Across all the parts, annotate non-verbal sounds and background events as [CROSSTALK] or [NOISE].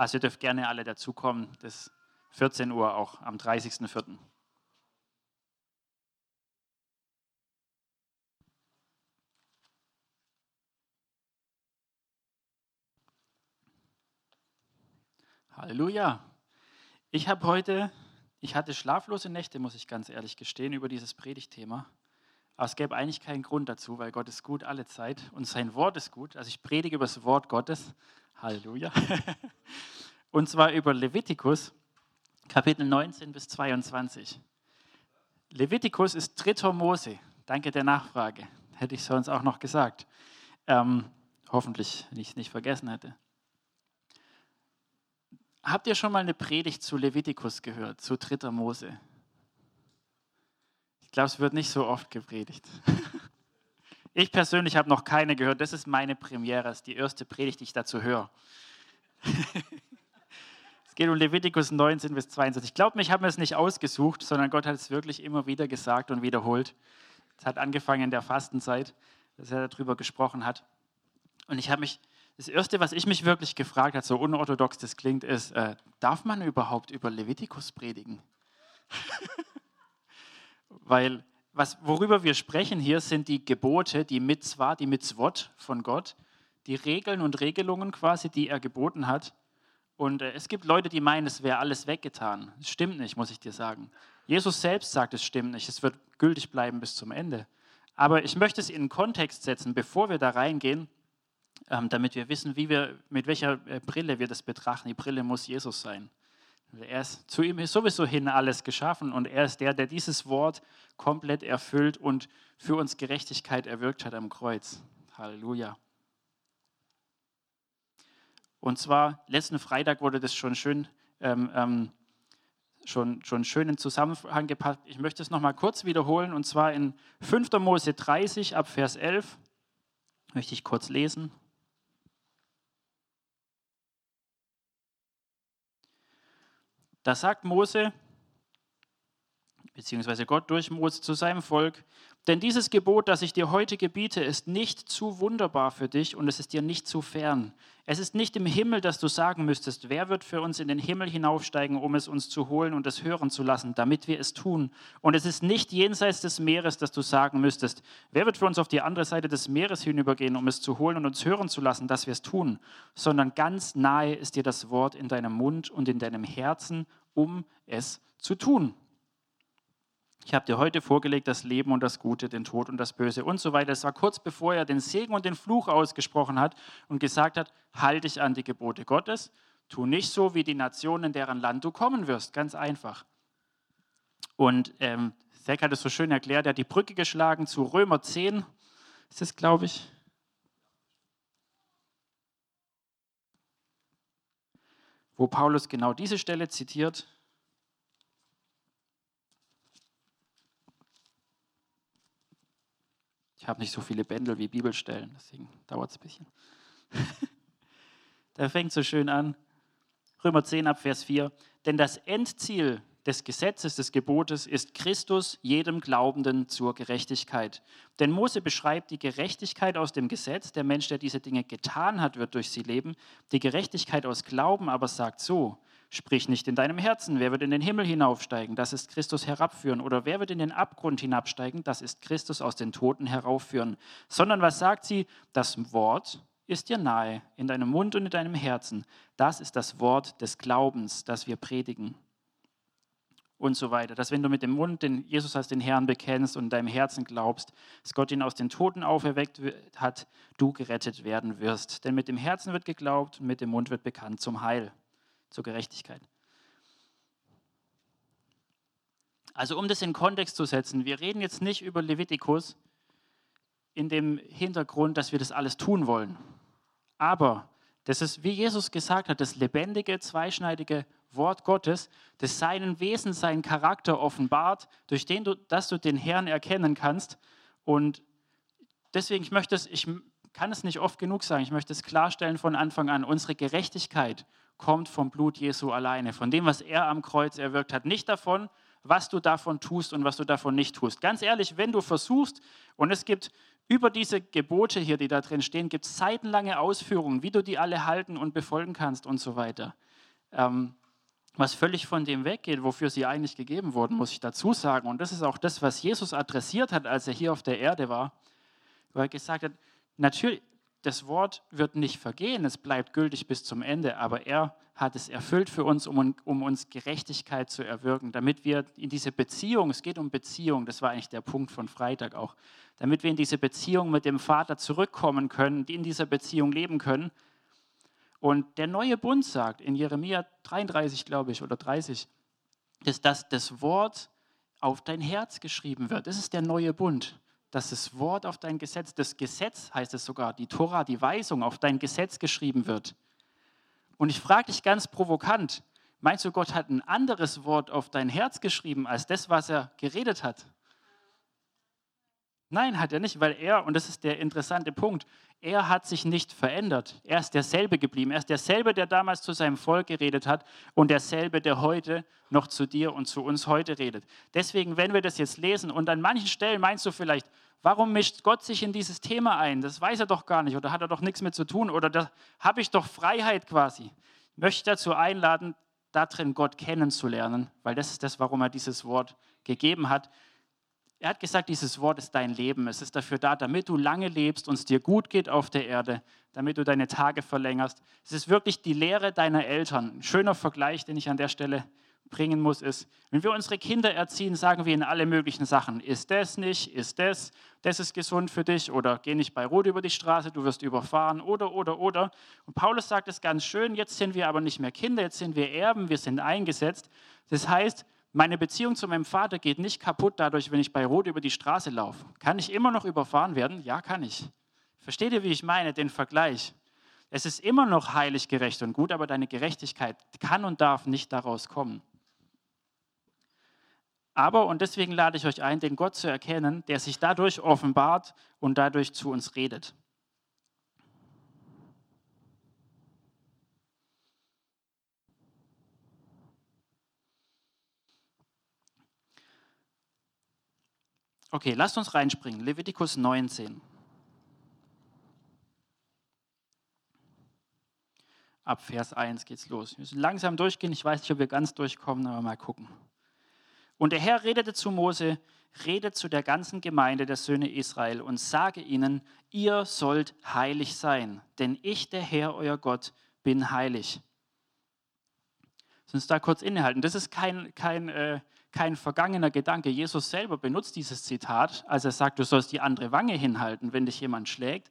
Also ihr dürft gerne alle dazukommen. Das ist 14 Uhr auch am 30.04. Halleluja. Ich habe heute, ich hatte schlaflose Nächte, muss ich ganz ehrlich gestehen, über dieses Predigtthema. Aber es gäbe eigentlich keinen Grund dazu, weil Gott ist gut alle Zeit und sein Wort ist gut. Also ich predige über das Wort Gottes. Halleluja. [LAUGHS] Und zwar über Levitikus, Kapitel 19 bis 22. Levitikus ist dritter Mose. Danke der Nachfrage. Hätte ich sonst auch noch gesagt. Ähm, hoffentlich, wenn ich es nicht vergessen hätte. Habt ihr schon mal eine Predigt zu Levitikus gehört, zu dritter Mose? Ich glaube, es wird nicht so oft gepredigt. [LAUGHS] Ich persönlich habe noch keine gehört. Das ist meine Premiere, das ist die erste Predigt, die ich dazu höre. [LAUGHS] es geht um Levitikus 19 bis 22. Ich glaube, ich habe mir es nicht ausgesucht, sondern Gott hat es wirklich immer wieder gesagt und wiederholt. Es hat angefangen in der Fastenzeit, dass er darüber gesprochen hat. Und ich habe mich, das Erste, was ich mich wirklich gefragt habe, so unorthodox das klingt, ist, äh, darf man überhaupt über Levitikus predigen? [LAUGHS] Weil was, worüber wir sprechen hier, sind die Gebote, die Mitzvah, die Mitzvot von Gott, die Regeln und Regelungen quasi, die er geboten hat. Und äh, es gibt Leute, die meinen, es wäre alles weggetan. Das stimmt nicht, muss ich dir sagen. Jesus selbst sagt, es stimmt nicht. Es wird gültig bleiben bis zum Ende. Aber ich möchte es in Kontext setzen, bevor wir da reingehen, ähm, damit wir wissen, wie wir, mit welcher äh, Brille wir das betrachten. Die Brille muss Jesus sein. Er ist zu ihm ist sowieso hin alles geschaffen und er ist der, der dieses Wort komplett erfüllt und für uns Gerechtigkeit erwirkt hat am Kreuz. Halleluja. Und zwar letzten Freitag wurde das schon schön, ähm, ähm, schon, schon schön in Zusammenhang gepackt. Ich möchte es nochmal kurz wiederholen und zwar in 5. Mose 30 ab Vers 11 möchte ich kurz lesen. Da sagt Mose, beziehungsweise Gott durch Mose zu seinem Volk, denn dieses Gebot, das ich dir heute gebiete, ist nicht zu wunderbar für dich und es ist dir nicht zu fern. Es ist nicht im Himmel, dass du sagen müsstest, wer wird für uns in den Himmel hinaufsteigen, um es uns zu holen und es hören zu lassen, damit wir es tun. Und es ist nicht jenseits des Meeres, dass du sagen müsstest, wer wird für uns auf die andere Seite des Meeres hinübergehen, um es zu holen und uns hören zu lassen, dass wir es tun. Sondern ganz nahe ist dir das Wort in deinem Mund und in deinem Herzen, um es zu tun. Ich habe dir heute vorgelegt das Leben und das Gute, den Tod und das Böse und so weiter. Es war kurz bevor er den Segen und den Fluch ausgesprochen hat und gesagt hat, halte dich an die Gebote Gottes, tu nicht so wie die Nationen, in deren Land du kommen wirst. Ganz einfach. Und ähm, Zack hat es so schön erklärt, er hat die Brücke geschlagen zu Römer 10, ist das, glaube ich. Wo Paulus genau diese Stelle zitiert Ich habe nicht so viele Bändel wie Bibelstellen, deswegen dauert es ein bisschen. [LAUGHS] Der fängt so schön an. Römer 10 ab Vers 4. Denn das Endziel des Gesetzes, des Gebotes ist Christus jedem Glaubenden zur Gerechtigkeit. Denn Mose beschreibt die Gerechtigkeit aus dem Gesetz. Der Mensch, der diese Dinge getan hat, wird durch sie leben. Die Gerechtigkeit aus Glauben aber sagt so, Sprich nicht in deinem Herzen, wer wird in den Himmel hinaufsteigen? Das ist Christus herabführen. Oder wer wird in den Abgrund hinabsteigen? Das ist Christus aus den Toten heraufführen. Sondern was sagt sie? Das Wort ist dir nahe, in deinem Mund und in deinem Herzen. Das ist das Wort des Glaubens, das wir predigen. Und so weiter. Dass wenn du mit dem Mund den Jesus als den Herrn bekennst und in deinem Herzen glaubst, dass Gott ihn aus den Toten auferweckt hat, du gerettet werden wirst. Denn mit dem Herzen wird geglaubt und mit dem Mund wird bekannt zum Heil zur Gerechtigkeit. Also um das in Kontext zu setzen, wir reden jetzt nicht über Levitikus in dem Hintergrund, dass wir das alles tun wollen. Aber das ist, wie Jesus gesagt hat, das lebendige, zweischneidige Wort Gottes, das seinen Wesen, seinen Charakter offenbart, durch den du, dass du den Herrn erkennen kannst. Und deswegen, ich möchte es, ich kann es nicht oft genug sagen, ich möchte es klarstellen von Anfang an, unsere Gerechtigkeit kommt vom Blut Jesu alleine, von dem, was er am Kreuz erwirkt hat. Nicht davon, was du davon tust und was du davon nicht tust. Ganz ehrlich, wenn du versuchst, und es gibt über diese Gebote hier, die da drin stehen, gibt es seitenlange Ausführungen, wie du die alle halten und befolgen kannst und so weiter. ähm, was völlig von dem weggeht, wofür sie eigentlich gegeben wurden, muss ich dazu sagen. Und das ist auch das, was Jesus adressiert hat, als er hier auf der Erde war, wo er gesagt hat, natürlich, das Wort wird nicht vergehen, es bleibt gültig bis zum Ende, aber er hat es erfüllt für uns, um, um, uns Gerechtigkeit zu erwirken, damit wir in diese Beziehung, es geht um Beziehung, das war eigentlich der Punkt von Freitag auch, damit wir in diese Beziehung mit dem Vater zurückkommen können, in dieser Beziehung leben können. Und der neue Bund sagt in Jeremia 33, glaube ich, oder 30, dass das, das Wort auf dein Herz geschrieben wird. Das ist der neue Bund dass das Wort auf dein Gesetz, das Gesetz heißt es sogar, die Tora, die Weisung auf dein Gesetz geschrieben wird. Und ich frage dich ganz provokant, meinst du, Gott hat ein anderes Wort auf dein Herz geschrieben als das, was er geredet hat? Nein, hat er nicht, weil er, und das ist der interessante Punkt, er hat sich nicht verändert. Er ist derselbe geblieben. Er ist derselbe, der damals zu seinem Volk geredet hat und derselbe, der heute noch zu dir und zu uns heute redet. Deswegen, wenn wir das jetzt lesen und an manchen Stellen meinst du vielleicht, warum mischt Gott sich in dieses Thema ein? Das weiß er doch gar nicht oder hat er doch nichts mit zu tun oder da habe ich doch Freiheit quasi. Ich möchte dazu einladen, darin Gott kennenzulernen, weil das ist das, warum er dieses Wort gegeben hat. Er hat gesagt, dieses Wort ist dein Leben. Es ist dafür da, damit du lange lebst und es dir gut geht auf der Erde, damit du deine Tage verlängerst. Es ist wirklich die Lehre deiner Eltern. Ein schöner Vergleich, den ich an der Stelle bringen muss, ist, wenn wir unsere Kinder erziehen, sagen wir ihnen alle möglichen Sachen. Ist das nicht? Ist das? Das ist gesund für dich? Oder geh nicht bei Rot über die Straße, du wirst überfahren. Oder, oder, oder. Und Paulus sagt es ganz schön, jetzt sind wir aber nicht mehr Kinder, jetzt sind wir Erben, wir sind eingesetzt. Das heißt, meine Beziehung zu meinem Vater geht nicht kaputt dadurch, wenn ich bei Rot über die Straße laufe. Kann ich immer noch überfahren werden? Ja, kann ich. Versteht ihr, wie ich meine, den Vergleich? Es ist immer noch heilig, gerecht und gut, aber deine Gerechtigkeit kann und darf nicht daraus kommen. Aber, und deswegen lade ich euch ein, den Gott zu erkennen, der sich dadurch offenbart und dadurch zu uns redet. Okay, lasst uns reinspringen. Levitikus 19. Ab Vers 1 geht's los. Wir müssen langsam durchgehen. Ich weiß nicht, ob wir ganz durchkommen, aber mal gucken. Und der Herr redete zu Mose, redet zu der ganzen Gemeinde der Söhne Israel und sage ihnen, ihr sollt heilig sein, denn ich, der Herr, euer Gott, bin heilig. Lass uns da kurz innehalten. Das ist kein, kein äh, kein vergangener Gedanke. Jesus selber benutzt dieses Zitat, als er sagt, du sollst die andere Wange hinhalten, wenn dich jemand schlägt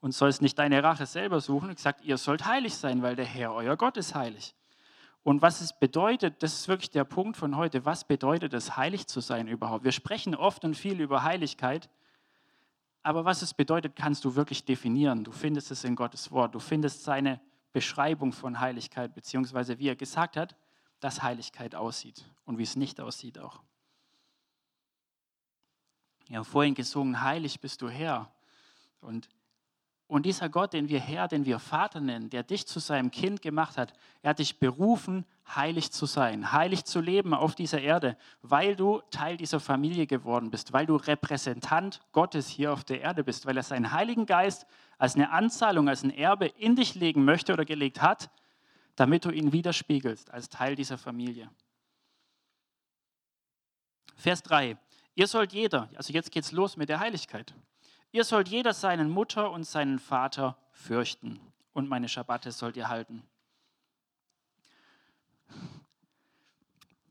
und sollst nicht deine Rache selber suchen. Er sagt, ihr sollt heilig sein, weil der Herr, euer Gott, ist heilig. Und was es bedeutet, das ist wirklich der Punkt von heute, was bedeutet es, heilig zu sein überhaupt? Wir sprechen oft und viel über Heiligkeit, aber was es bedeutet, kannst du wirklich definieren. Du findest es in Gottes Wort, du findest seine Beschreibung von Heiligkeit, beziehungsweise wie er gesagt hat, dass Heiligkeit aussieht und wie es nicht aussieht auch. Wir haben vorhin gesungen, heilig bist du Herr. Und, und dieser Gott, den wir Herr, den wir Vater nennen, der dich zu seinem Kind gemacht hat, er hat dich berufen, heilig zu sein, heilig zu leben auf dieser Erde, weil du Teil dieser Familie geworden bist, weil du Repräsentant Gottes hier auf der Erde bist, weil er seinen Heiligen Geist als eine Anzahlung, als ein Erbe in dich legen möchte oder gelegt hat damit du ihn widerspiegelst als Teil dieser Familie. Vers 3. Ihr sollt jeder, also jetzt geht's los mit der Heiligkeit. Ihr sollt jeder seinen Mutter und seinen Vater fürchten und meine Schabbate sollt ihr halten.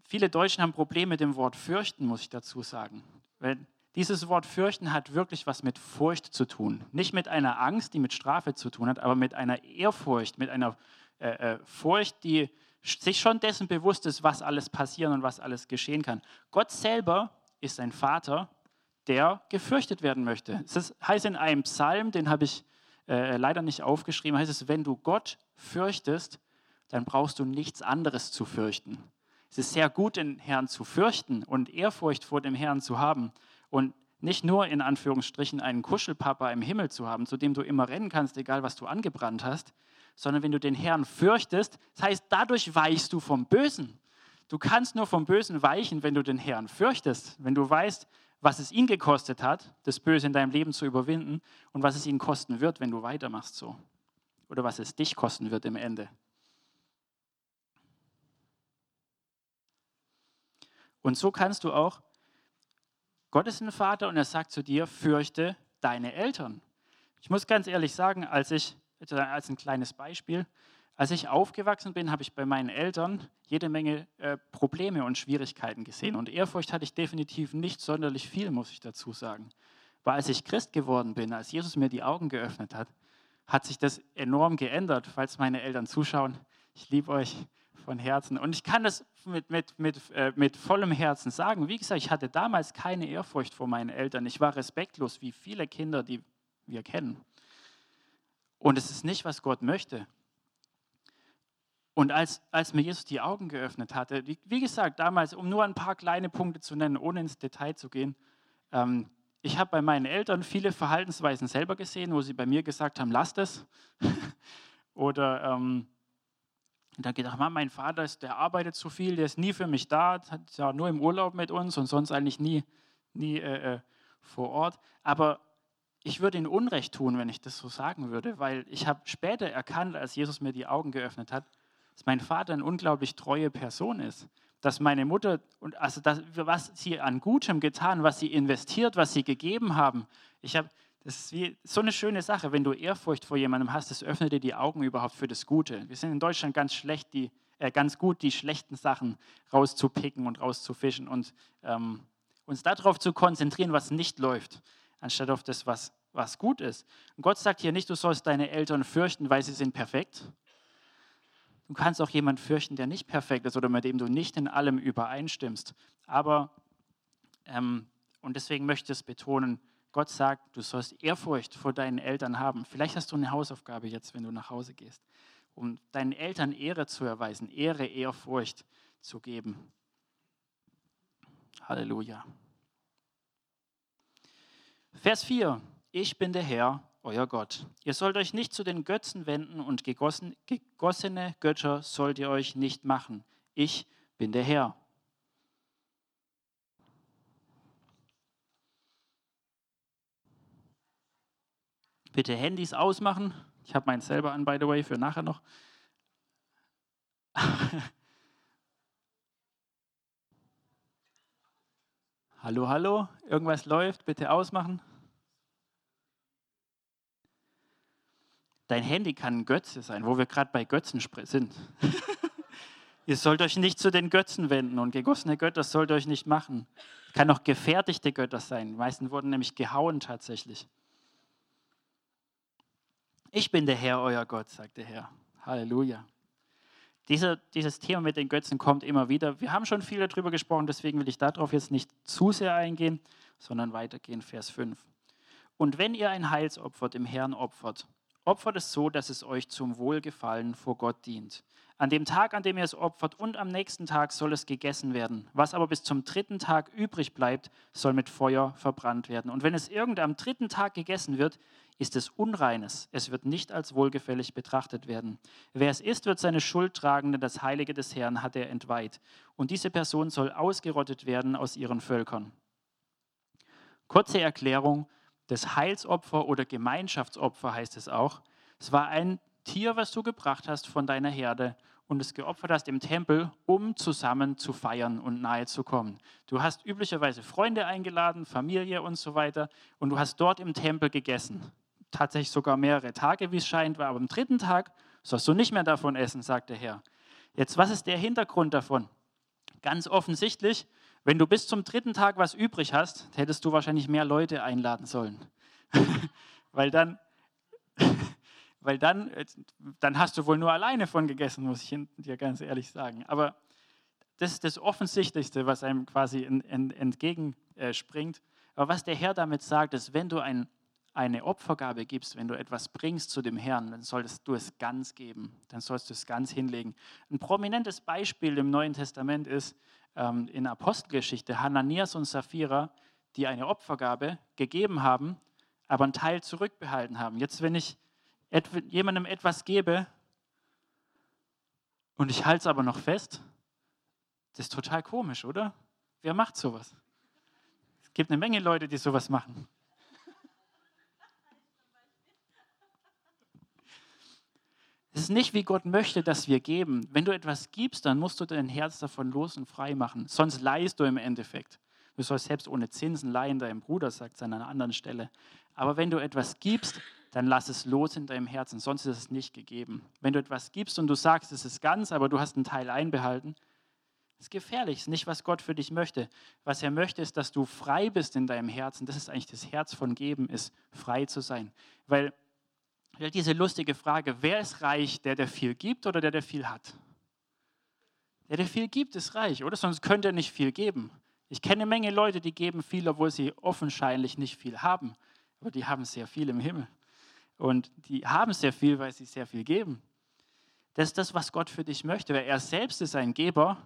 Viele Deutschen haben Probleme mit dem Wort fürchten, muss ich dazu sagen. Weil dieses Wort fürchten hat wirklich was mit Furcht zu tun. Nicht mit einer Angst, die mit Strafe zu tun hat, aber mit einer Ehrfurcht, mit einer äh, äh, Furcht, die sich schon dessen bewusst ist, was alles passieren und was alles geschehen kann. Gott selber ist ein Vater, der gefürchtet werden möchte. Das heißt in einem Psalm, den habe ich äh, leider nicht aufgeschrieben, heißt es, wenn du Gott fürchtest, dann brauchst du nichts anderes zu fürchten. Es ist sehr gut, den Herrn zu fürchten und Ehrfurcht vor dem Herrn zu haben und nicht nur in Anführungsstrichen einen Kuschelpapa im Himmel zu haben, zu dem du immer rennen kannst, egal was du angebrannt hast, sondern wenn du den Herrn fürchtest, das heißt, dadurch weichst du vom Bösen. Du kannst nur vom Bösen weichen, wenn du den Herrn fürchtest, wenn du weißt, was es ihn gekostet hat, das Böse in deinem Leben zu überwinden und was es ihn kosten wird, wenn du weitermachst so. Oder was es dich kosten wird im Ende. Und so kannst du auch, Gott ist ein Vater und er sagt zu dir, fürchte deine Eltern. Ich muss ganz ehrlich sagen, als ich als ein kleines Beispiel, als ich aufgewachsen bin, habe ich bei meinen Eltern jede Menge äh, Probleme und Schwierigkeiten gesehen. Und Ehrfurcht hatte ich definitiv nicht sonderlich viel, muss ich dazu sagen. Weil als ich Christ geworden bin, als Jesus mir die Augen geöffnet hat, hat sich das enorm geändert, falls meine Eltern zuschauen. Ich liebe euch von Herzen. Und ich kann das mit, mit, mit, äh, mit vollem Herzen sagen. Wie gesagt, ich hatte damals keine Ehrfurcht vor meinen Eltern. Ich war respektlos, wie viele Kinder, die wir kennen. Und es ist nicht, was Gott möchte. Und als, als mir Jesus die Augen geöffnet hatte, wie, wie, gesagt, damals, um nur ein paar kleine Punkte zu nennen, ohne ins Detail zu gehen, ähm, ich habe bei meinen Eltern viele Verhaltensweisen selber gesehen, wo sie bei mir gesagt haben, lasst es. [LAUGHS] Oder ähm, dann gedacht, mein Vater, ist, der arbeitet zu viel, der ist nie für mich da, hat ja nur im Urlaub mit uns und sonst eigentlich nie, nie äh, äh vor Ort. Aber ich würde ihn Unrecht tun, wenn ich das so sagen würde, weil ich habe später erkannt, als Jesus mir die Augen geöffnet hat, dass mein Vater eine unglaublich treue Person ist. Dass meine Mutter, und also das, was sie an Gutem getan, was sie investiert, was sie gegeben haben. Ich habe, das ist wie so eine schöne Sache, wenn du Ehrfurcht vor jemandem hast, das öffnet dir die Augen überhaupt für das Gute. Wir sind in Deutschland ganz schlecht, die, äh, ganz gut, die schlechten Sachen rauszupicken und rauszufischen und ähm, uns darauf zu konzentrieren, was nicht läuft, anstatt auf das, was, was gut ist. Und Gott sagt hier nicht, du sollst deine Eltern fürchten, weil sie sind perfekt, Du kannst auch jemanden fürchten, der nicht perfekt ist oder mit dem du nicht in allem übereinstimmst. Aber, ähm, und deswegen möchte ich es betonen, Gott sagt, du sollst Ehrfurcht vor deinen Eltern haben. Vielleicht hast du eine Hausaufgabe jetzt, wenn du nach Hause gehst, um deinen Eltern Ehre zu erweisen, Ehre, Ehrfurcht zu geben. Halleluja. Vers 4. Ich bin der Herr, euer Gott. Ihr sollt euch nicht zu den Götzen wenden und gegossen, gegossene Götter sollt ihr euch nicht machen. Ich bin der Herr. Bitte Handys ausmachen. Ich habe meins selber an, by the way, für nachher noch. [LAUGHS] hallo, hallo, irgendwas läuft, bitte ausmachen. Dein Handy kann ein Götze sein, wo wir gerade bei Götzen sind. [LAUGHS] Ihr sollt euch nicht zu den Götzen wenden und gegossene Götter sollt euch nicht machen. Kann auch gefertigte Götter sein. Die meisten wurden nämlich gehauen tatsächlich. Ich bin der Herr, euer Gott, sagt der Herr. Halleluja. Diese, dieses Thema mit den Götzen kommt immer wieder. Wir haben schon viel darüber gesprochen, deswegen will ich darauf jetzt nicht zu sehr eingehen, sondern weitergehen, Vers 5. Und wenn ihr ein Heilsopfer dem Herrn opfert, Opfert es so, dass es euch zum Wohlgefallen vor Gott dient. An dem Tag, an dem ihr es opfert und am nächsten Tag soll es gegessen werden. Was aber bis zum dritten Tag übrig bleibt, soll mit Feuer verbrannt werden. Und wenn es irgend am dritten Tag gegessen wird, ist es Unreines. Es wird nicht als wohlgefällig betrachtet werden. Wer es ist, wird seine Schuld tragen, denn das Heilige des Herrn hat er entweiht. Und diese Person soll ausgerottet werden aus ihren Völkern. Kurze Erklärung das Heilsopfer oder Gemeinschaftsopfer heißt es auch. Es war ein Tier, was du gebracht hast von deiner Herde und es geopfert hast im Tempel, um zusammen zu feiern und nahe zu kommen. Du hast üblicherweise Freunde eingeladen, Familie und so weiter und du hast dort im Tempel gegessen. Tatsächlich sogar mehrere Tage, wie es scheint aber am dritten Tag sollst du nicht mehr davon essen, sagt der Herr. Jetzt, was ist der Hintergrund davon? Ganz offensichtlich, wenn du bis zum dritten Tag was übrig hast, hättest du wahrscheinlich mehr Leute einladen sollen. [LAUGHS] weil dann, [LAUGHS] weil dann, dann hast du wohl nur alleine von gegessen, muss ich dir ganz ehrlich sagen. Aber das ist das Offensichtlichste, was einem quasi entgegenspringt. Aber was der Herr damit sagt, ist, wenn du ein, eine Opfergabe gibst, wenn du etwas bringst zu dem Herrn, dann solltest du es ganz geben, dann sollst du es ganz hinlegen. Ein prominentes Beispiel im Neuen Testament ist, ähm, in Apostelgeschichte Hananias und Sapphira, die eine Opfergabe gegeben haben, aber einen Teil zurückbehalten haben. Jetzt, wenn ich jemandem etwas gebe und ich halte es aber noch fest, das ist total komisch, oder? Wer macht sowas? Es gibt eine Menge Leute, die sowas machen. Es ist nicht, wie Gott möchte, dass wir geben. Wenn du etwas gibst, dann musst du dein Herz davon los und frei machen. Sonst leihst du im Endeffekt. Du sollst selbst ohne Zinsen leihen, deinem Bruder sagt es an einer anderen Stelle. Aber wenn du etwas gibst, dann lass es los in deinem Herzen, sonst ist es nicht gegeben. Wenn du etwas gibst und du sagst, es ist ganz, aber du hast einen Teil einbehalten, ist gefährlich, ist nicht, was Gott für dich möchte. Was er möchte, ist, dass du frei bist in deinem Herzen. Das ist eigentlich das Herz von Geben, ist frei zu sein. Weil, diese lustige Frage, wer ist reich, der, der viel gibt oder der, der viel hat? Der, der viel gibt, ist reich, oder? Sonst könnte er nicht viel geben. Ich kenne eine Menge Leute, die geben viel, obwohl sie offensichtlich nicht viel haben. Aber die haben sehr viel im Himmel. Und die haben sehr viel, weil sie sehr viel geben. Das ist das, was Gott für dich möchte, weil er selbst ist ein Geber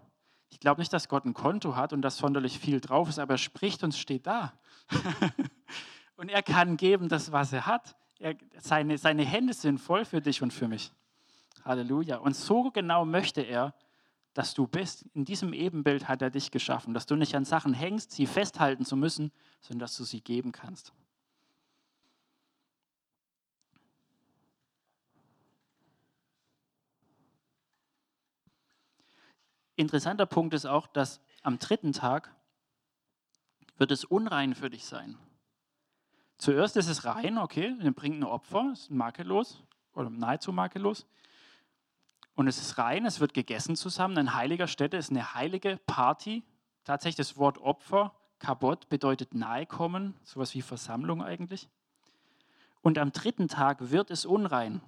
ich glaube nicht, dass Gott ein Konto hat und dass sonderlich viel drauf ist, aber er spricht und steht da. [LAUGHS] und er kann geben das, was er hat. Er, seine, seine Hände sind voll für dich und für mich. Halleluja. Und so genau möchte er, dass du bist. In diesem Ebenbild hat er dich geschaffen, dass du nicht an Sachen hängst, sie festhalten zu müssen, sondern dass du sie geben kannst. Interessanter Punkt ist auch, dass am dritten Tag wird es unrein für dich sein. Zuerst ist es rein, okay, ihr bringt ein Opfer, ist makellos oder nahezu makellos. Und es ist rein, es wird gegessen zusammen. Ein heiliger Stätte ist eine heilige Party. Tatsächlich das Wort Opfer, Kabot, bedeutet nahe kommen, sowas wie Versammlung eigentlich. Und am dritten Tag wird es unrein.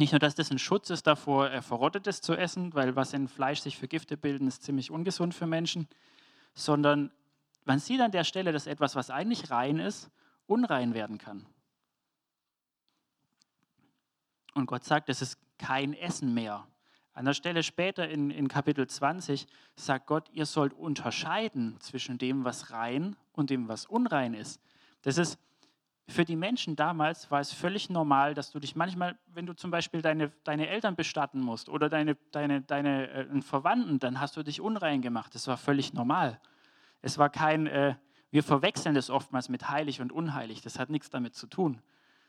Nicht nur, dass das ein Schutz ist davor, äh, Verrottetes zu essen, weil was in Fleisch sich für Gifte bilden, ist ziemlich ungesund für Menschen, sondern man sieht an der Stelle, dass etwas, was eigentlich rein ist, unrein werden kann. Und Gott sagt, es ist kein Essen mehr. An der Stelle später in, in Kapitel 20 sagt Gott, ihr sollt unterscheiden zwischen dem, was rein und dem, was unrein ist. Das ist für die Menschen damals war es völlig normal, dass du dich manchmal, wenn du zum Beispiel deine, deine Eltern bestatten musst oder deine, deine, deine äh, Verwandten, dann hast du dich unrein gemacht. Das war völlig normal. Es war kein, äh, wir verwechseln das oftmals mit heilig und unheilig. Das hat nichts damit zu tun.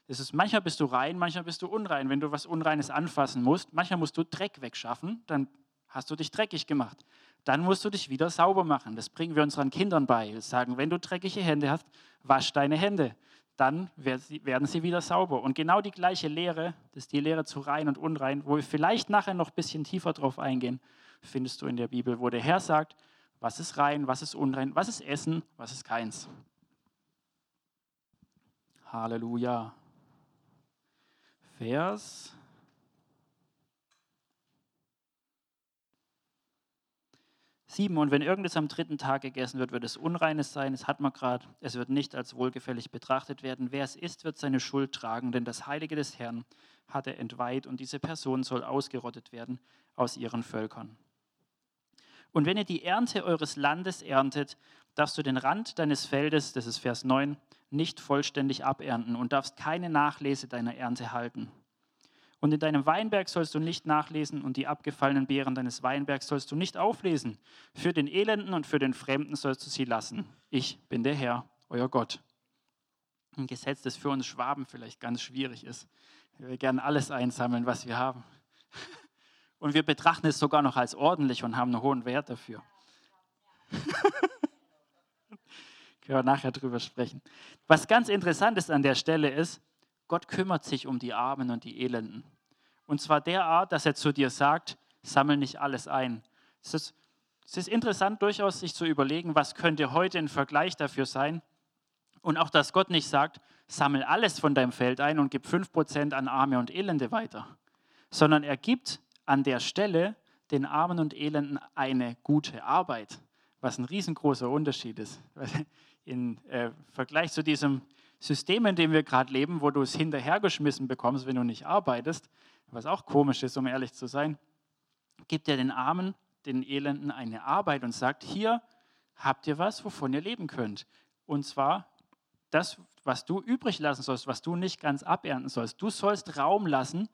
Das ist, manchmal bist du rein, manchmal bist du unrein. Wenn du was Unreines anfassen musst, manchmal musst du Dreck wegschaffen, dann hast du dich dreckig gemacht. Dann musst du dich wieder sauber machen. Das bringen wir unseren Kindern bei. Wir sagen, wenn du dreckige Hände hast, wasch deine Hände dann werden sie wieder sauber. Und genau die gleiche Lehre, das ist die Lehre zu rein und unrein, wo wir vielleicht nachher noch ein bisschen tiefer drauf eingehen, findest du in der Bibel, wo der Herr sagt, was ist rein, was ist unrein, was ist Essen, was ist keins. Halleluja. Vers 7. Und wenn irgendes am dritten Tag gegessen wird, wird es Unreines sein. Es hat man gerade. Es wird nicht als wohlgefällig betrachtet werden. Wer es isst, wird seine Schuld tragen, denn das Heilige des Herrn hat er entweiht und diese Person soll ausgerottet werden aus ihren Völkern. Und wenn ihr die Ernte eures Landes erntet, darfst du den Rand deines Feldes, das ist Vers 9, nicht vollständig abernten und darfst keine Nachlese deiner Ernte halten. Und in deinem Weinberg sollst du nicht nachlesen und die abgefallenen Beeren deines Weinbergs sollst du nicht auflesen. Für den Elenden und für den Fremden sollst du sie lassen. Ich bin der Herr, euer Gott. Ein Gesetz, das für uns Schwaben vielleicht ganz schwierig ist. Wir gern alles einsammeln, was wir haben. [LAUGHS] Und wir betrachten es sogar noch als ordentlich und haben einen hohen Wert dafür. [LAUGHS] Können wir nachher drüber sprechen. Was ganz interessant ist an der Stelle ist, Gott kümmert sich um die Armen und die Elenden. Und zwar derart, dass er zu dir sagt, sammel nicht alles ein. Es ist, es ist interessant durchaus, sich zu überlegen, was könnte heute ein Vergleich dafür sein. Und auch, dass Gott nicht sagt, sammel alles von deinem Feld ein und gib 5% an Arme und Elende weiter, sondern er gibt an der Stelle den Armen und Elenden eine gute Arbeit, was ein riesengroßer Unterschied ist. [LAUGHS] Im äh, Vergleich zu diesem System, in dem wir gerade leben, wo du es hinterhergeschmissen bekommst, wenn du nicht arbeitest, was auch komisch ist, um ehrlich zu sein, gibt er den Armen, den Elenden eine Arbeit und sagt, hier habt ihr was, wovon ihr leben könnt. Und zwar das, was du übrig lassen sollst, was du nicht ganz abernten sollst. Du sollst Raum lassen,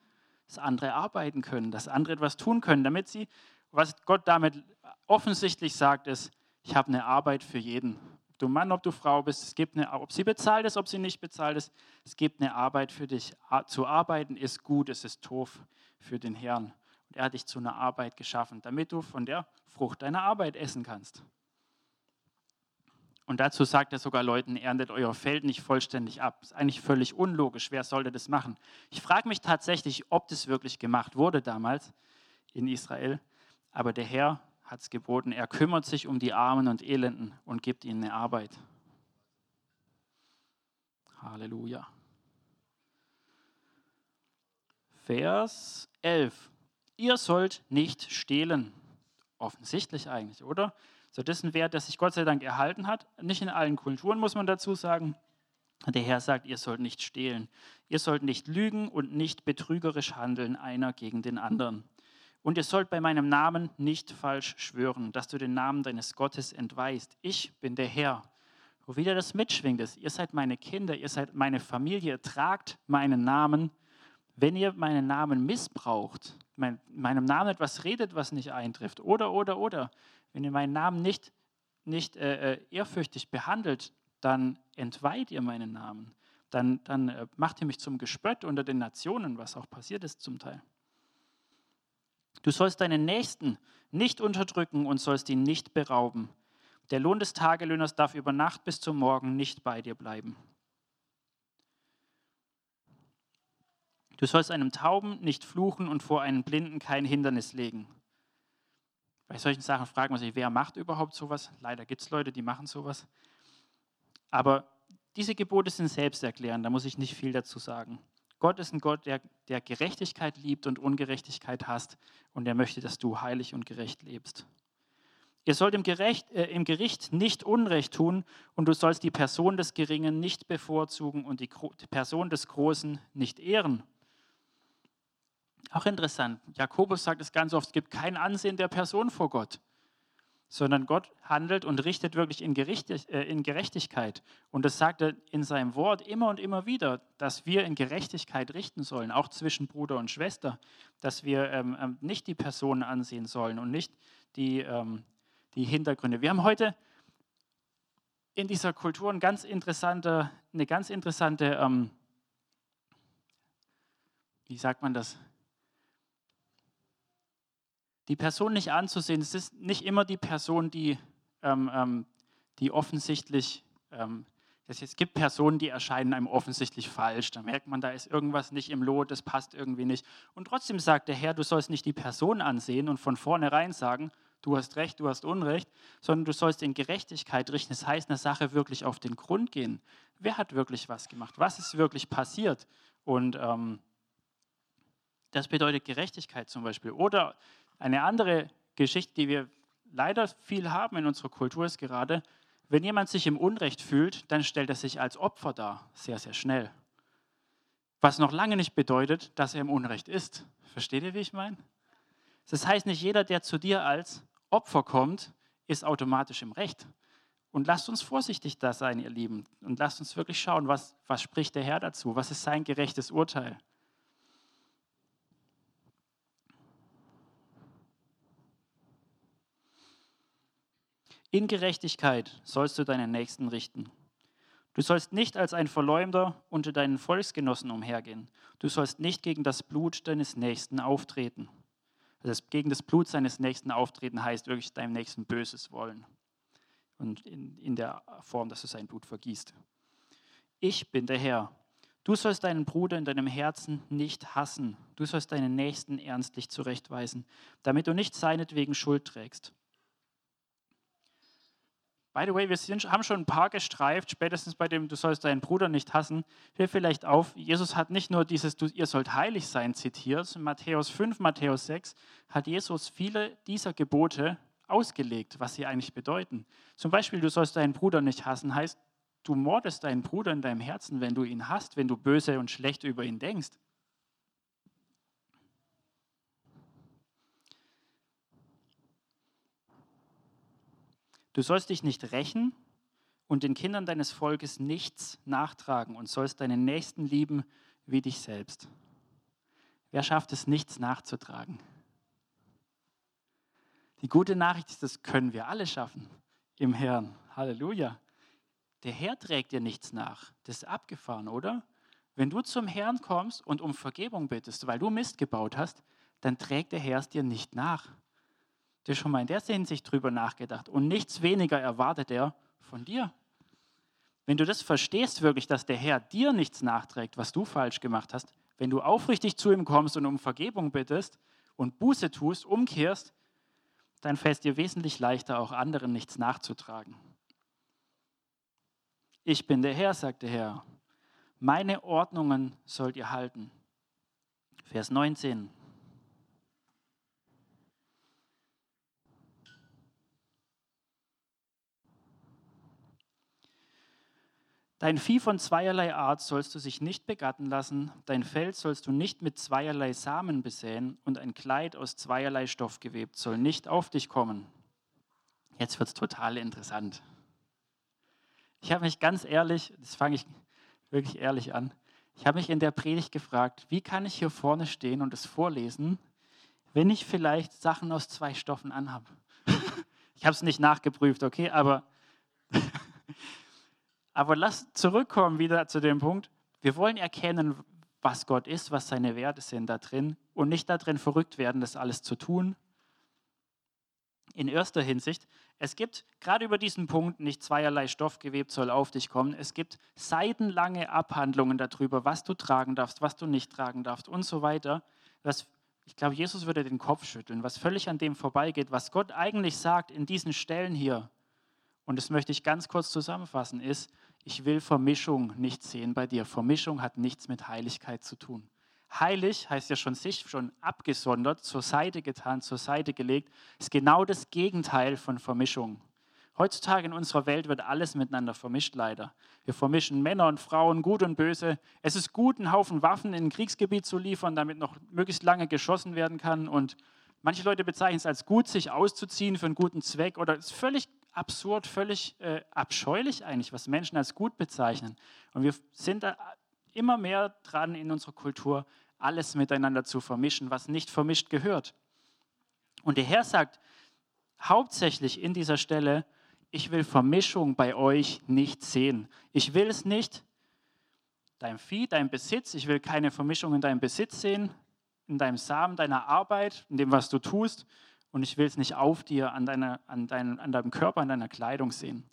dass andere arbeiten können, dass andere etwas tun können, damit sie, was Gott damit offensichtlich sagt, ist, ich habe eine Arbeit für jeden Du Mann, ob du Frau bist, es gibt eine, ob sie bezahlt ist, ob sie nicht bezahlt ist, es gibt eine Arbeit für dich. Zu arbeiten ist gut, es ist doof für den Herrn. Und er hat dich zu einer Arbeit geschaffen, damit du von der Frucht deiner Arbeit essen kannst. Und dazu sagt er sogar Leuten, erntet euer Feld nicht vollständig ab. Ist eigentlich völlig unlogisch. Wer sollte das machen? Ich frage mich tatsächlich, ob das wirklich gemacht wurde damals in Israel. Aber der Herr hat es geboten. Er kümmert sich um die Armen und Elenden und gibt ihnen eine Arbeit. Halleluja. Vers 11. Ihr sollt nicht stehlen. Offensichtlich eigentlich, oder? So, das ist ein Wert, der sich Gott sei Dank erhalten hat. Nicht in allen Kulturen, muss man dazu sagen. Der Herr sagt, ihr sollt nicht stehlen. Ihr sollt nicht lügen und nicht betrügerisch handeln, einer gegen den anderen. Und ihr sollt bei meinem Namen nicht falsch schwören, dass du den Namen deines Gottes entweist. Ich bin der Herr. Wo wieder das mitschwingt ist, ihr seid meine Kinder, ihr seid meine Familie, ihr tragt meinen Namen. Wenn ihr meinen Namen missbraucht, mein, meinem Namen etwas redet, was nicht eintrifft, oder, oder, oder, wenn ihr meinen Namen nicht, nicht äh, äh, ehrfürchtig behandelt, dann entweiht ihr meinen Namen. Dann, dann äh, macht ihr mich zum Gespött unter den Nationen, was auch passiert ist zum Teil. Du sollst deinen Nächsten nicht unterdrücken und sollst ihn nicht berauben. Der Lohn des Tagelöhners darf über Nacht bis zum Morgen nicht bei dir bleiben. Du sollst einem Tauben nicht fluchen und vor einem Blinden kein Hindernis legen. Bei solchen Sachen fragen wir sich, wer macht überhaupt sowas? Leider gibt es Leute, die machen sowas. Aber diese Gebote sind selbsterklärend, da muss ich nicht viel dazu sagen. Gott ist ein Gott, der, der Gerechtigkeit liebt und Ungerechtigkeit hasst und er möchte, dass du heilig und gerecht lebst. Ihr sollt im, Gerecht, äh, im Gericht nicht Unrecht tun und du sollst die Person des Geringen nicht bevorzugen und die, die Person des Großen nicht ehren. Auch interessant. Jakobus sagt es ganz oft, es gibt kein Ansehen der Person vor Gott, sondern Gott handelt und richtet wirklich in, äh, Gerechtigkeit. Und das sagt er in seinem Wort immer und immer wieder, dass wir in Gerechtigkeit richten sollen, auch zwischen Bruder und Schwester, dass wir ähm, ähm, nicht die Personen ansehen sollen und nicht die, ähm, die Hintergründe. Wir haben heute in dieser Kultur eine ganz interessante, eine ganz interessante ähm, wie sagt man das, die Person nicht anzusehen. Es ist nicht immer die Person, die, ähm, ähm, die offensichtlich, ähm, es gibt Personen, die erscheinen einem offensichtlich falsch. Da merkt man, da ist irgendwas nicht im Lot, das passt irgendwie nicht. Und trotzdem sagt der Herr, du sollst nicht die Person ansehen und von vornherein sagen, du hast Recht, du hast Unrecht, sondern du sollst in Gerechtigkeit richten. Das heißt, eine Sache wirklich auf den Grund gehen. Wer hat wirklich was gemacht? Was ist wirklich passiert? Und ähm, das bedeutet Gerechtigkeit zum Beispiel. Oder eine andere Geschichte, die wir leider viel haben in unserer Kultur, ist gerade, wenn jemand sich im Unrecht fühlt, dann stellt er sich als Opfer dar, sehr, sehr schnell. Was noch lange nicht bedeutet, dass er im Unrecht ist. Versteht ihr, wie ich meine? Das heißt, nicht jeder, der zu dir als Opfer kommt, ist automatisch im Recht. Und lasst uns vorsichtig da sein, ihr Lieben. Und lasst uns wirklich schauen, was, was spricht der Herr dazu? Was ist sein gerechtes Urteil? In Gerechtigkeit sollst du deinen Nächsten richten. Du sollst nicht als ein Verleumder unter deinen Volksgenossen umhergehen. Du sollst nicht gegen das Blut deines Nächsten auftreten. Also gegen das Blut seines Nächsten auftreten heißt wirklich deinem Nächsten Böses wollen. Und in, in der Form, dass du sein Blut vergießt. Ich bin der Herr. Du sollst deinen Bruder in deinem Herzen nicht hassen. Du sollst deinen Nächsten ernstlich zurechtweisen, damit du nicht seinetwegen Schuld trägst. By the way, wir sind, haben schon ein paar gestreift, spätestens bei dem, du sollst deinen Bruder nicht hassen. Fällt vielleicht auf, Jesus hat nicht nur dieses, du, ihr sollt heilig sein, zitiert. In Matthäus 5, Matthäus 6 hat Jesus viele dieser Gebote ausgelegt, was sie eigentlich bedeuten. Zum Beispiel, du sollst deinen Bruder nicht hassen, heißt, du mordest deinen Bruder in deinem Herzen, wenn du ihn hasst, wenn du böse und schlecht über ihn denkst. Du sollst dich nicht rächen und den Kindern deines Volkes nichts nachtragen und sollst deinen Nächsten lieben wie dich selbst. Wer schafft es, nichts nachzutragen? Die gute Nachricht ist, das können wir alle schaffen im Herrn. Halleluja. der Herr trägt dir nichts nach. Das ist abgefahren, oder? Wenn du zum Herrn kommst und um Vergebung bittest, weil du Mist gebaut hast, dann trägt der Herr es dir nicht nach. Hast schon mal in der Hinsicht drüber nachgedacht. Und nichts weniger erwartet er von dir. Wenn du das verstehst wirklich, dass der Herr dir nichts nachträgt, was du falsch gemacht hast, wenn du aufrichtig zu ihm kommst und um Vergebung bittest und Buße tust, umkehrst, dann fällt dir wesentlich leichter, auch anderen nichts nachzutragen. Ich bin der Herr, sagt der Herr. Meine Ordnungen sollt ihr halten. Vers 19. Dein Vieh von zweierlei Art sollst du sich nicht begatten lassen, dein Feld sollst du nicht mit zweierlei Samen besäen und ein Kleid aus zweierlei Stoff gewebt soll nicht auf dich kommen. Jetzt wird es total interessant. Ich habe mich ganz ehrlich, das fange ich wirklich ehrlich an, ich habe mich in der Predigt gefragt, wie kann ich hier vorne stehen und es vorlesen, wenn ich vielleicht Sachen aus zwei Stoffen anhabe. [LAUGHS] ich habe es nicht nachgeprüft, okay, aber aber lass zurückkommen wieder zu dem Punkt, wir wollen erkennen, was Gott ist, was seine Werte sind da drin und nicht darin verrückt werden, das alles zu tun. In erster Hinsicht, es gibt gerade über diesen Punkt nicht zweierlei Stoff gewebt soll auf dich kommen. Es gibt seitenlange Abhandlungen darüber, was du tragen darfst, was du nicht tragen darfst und so weiter. Was, ich glaube, Jesus würde den Kopf schütteln, was völlig an dem vorbeigeht, was Gott eigentlich sagt in diesen Stellen hier. Und das möchte ich ganz kurz zusammenfassen, ist, ich will Vermischung nicht sehen bei dir. Vermischung hat nichts mit Heiligkeit zu tun. Heilig heißt ja schon sich schon abgesondert, zur Seite getan, zur Seite gelegt, ist genau das Gegenteil von Vermischung. Heutzutage in unserer Welt wird alles miteinander vermischt, leider. Wir vermischen Männer und Frauen, gut und böse. Es ist gut, einen Haufen Waffen in ein Kriegsgebiet zu liefern, damit noch möglichst lange geschossen werden kann. Und manche Leute bezeichnen es als gut, sich auszuziehen für einen guten Zweck. Oder es ist völlig absurd, völlig äh, abscheulich eigentlich, was Menschen als gut bezeichnen. Und wir sind da immer mehr dran in unserer Kultur, alles miteinander zu vermischen, was nicht vermischt gehört. Und der Herr sagt hauptsächlich in dieser Stelle, ich will Vermischung bei euch nicht sehen. Ich will es nicht, dein Vieh, dein Besitz, ich will keine Vermischung in deinem Besitz sehen, in deinem Samen, deiner Arbeit, in dem, was du tust und ich will es nicht auf dir, an, deiner, an, dein, an deinem Körper, an deiner Kleidung sehen.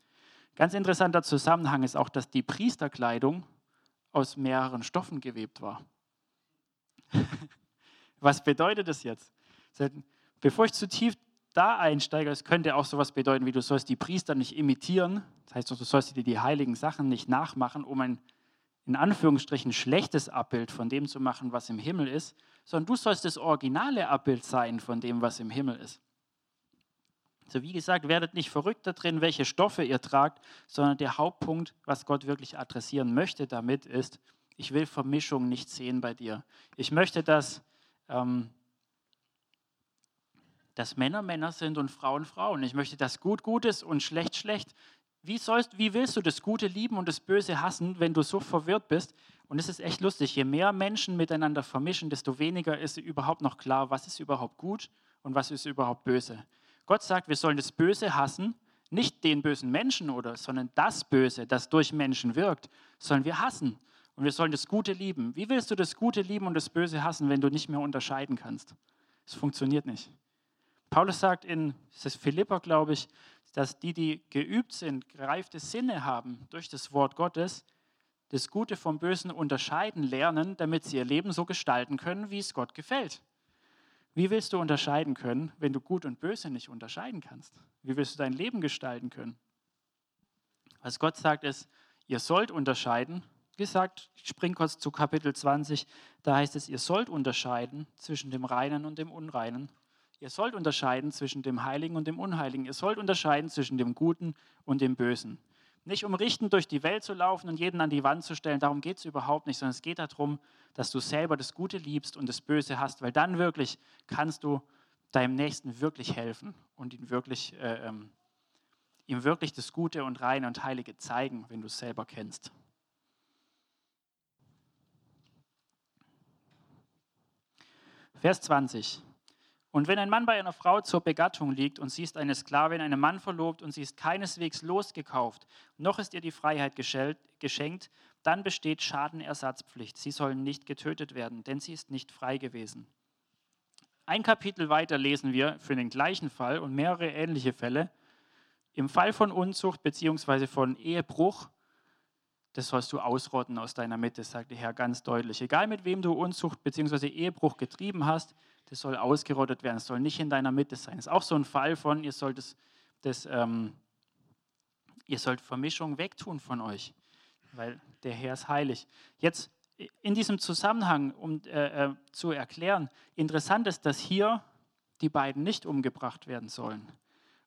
Ganz interessanter Zusammenhang ist auch, dass die Priesterkleidung aus mehreren Stoffen gewebt war. [LAUGHS] Was bedeutet das jetzt? Bevor ich zu tief da einsteige, es könnte auch sowas bedeuten, wie du sollst die Priester nicht imitieren. Das heißt, du sollst dir die heiligen Sachen nicht nachmachen, um ein in Anführungsstrichen schlechtes Abbild von dem zu machen, was im Himmel ist, sondern du sollst das originale Abbild sein von dem, was im Himmel ist. So wie gesagt, werdet nicht verrückt da drin, welche Stoffe ihr tragt, sondern der Hauptpunkt, was Gott wirklich adressieren möchte damit, ist, ich will Vermischung nicht sehen bei dir. Ich möchte, dass, ähm, dass Männer Männer sind und Frauen Frauen. Ich möchte, dass gut gut ist und schlecht schlecht. Wie, sollst, wie willst du das Gute lieben und das Böse hassen, wenn du so verwirrt bist? Und es ist echt lustig, je mehr Menschen miteinander vermischen, desto weniger ist überhaupt noch klar, was ist überhaupt gut und was ist überhaupt böse. Gott sagt, wir sollen das Böse hassen, nicht den bösen Menschen oder, sondern das Böse, das durch Menschen wirkt, sollen wir hassen. Und wir sollen das Gute lieben. Wie willst du das Gute lieben und das Böse hassen, wenn du nicht mehr unterscheiden kannst? Es funktioniert nicht. Paulus sagt in, Philippa, glaube ich, dass die, die geübt sind, gereifte Sinne haben durch das Wort Gottes, das Gute vom Bösen unterscheiden lernen, damit sie ihr Leben so gestalten können, wie es Gott gefällt. Wie willst du unterscheiden können, wenn du Gut und Böse nicht unterscheiden kannst? Wie willst du dein Leben gestalten können? Was Gott sagt ist, ihr sollt unterscheiden. Wie gesagt, ich springe kurz zu Kapitel 20, da heißt es, ihr sollt unterscheiden zwischen dem Reinen und dem Unreinen, Ihr sollt unterscheiden zwischen dem Heiligen und dem Unheiligen. Ihr sollt unterscheiden zwischen dem Guten und dem Bösen. Nicht um richtend durch die Welt zu laufen und jeden an die Wand zu stellen, darum geht es überhaupt nicht, sondern es geht darum, dass du selber das Gute liebst und das Böse hast, weil dann wirklich kannst du deinem Nächsten wirklich helfen und ihn wirklich, äh, ähm, ihm wirklich das Gute und Reine und Heilige zeigen, wenn du es selber kennst. Vers 20. Und wenn ein Mann bei einer Frau zur Begattung liegt und sie ist eine Sklavin einem Mann verlobt und sie ist keineswegs losgekauft, noch ist ihr die Freiheit geschenkt, dann besteht Schadenersatzpflicht. Sie sollen nicht getötet werden, denn sie ist nicht frei gewesen. Ein Kapitel weiter lesen wir für den gleichen Fall und mehrere ähnliche Fälle. Im Fall von Unzucht bzw. von Ehebruch, das sollst du ausrotten aus deiner Mitte, sagt der Herr ganz deutlich. Egal mit wem du Unzucht bzw. Ehebruch getrieben hast, das soll ausgerottet werden, es soll nicht in deiner Mitte sein. Das ist auch so ein Fall von, ihr sollt, das, das, ähm, ihr sollt Vermischung wegtun von euch, weil der Herr ist heilig. Jetzt in diesem Zusammenhang, um äh, äh, zu erklären, interessant ist, dass hier die beiden nicht umgebracht werden sollen.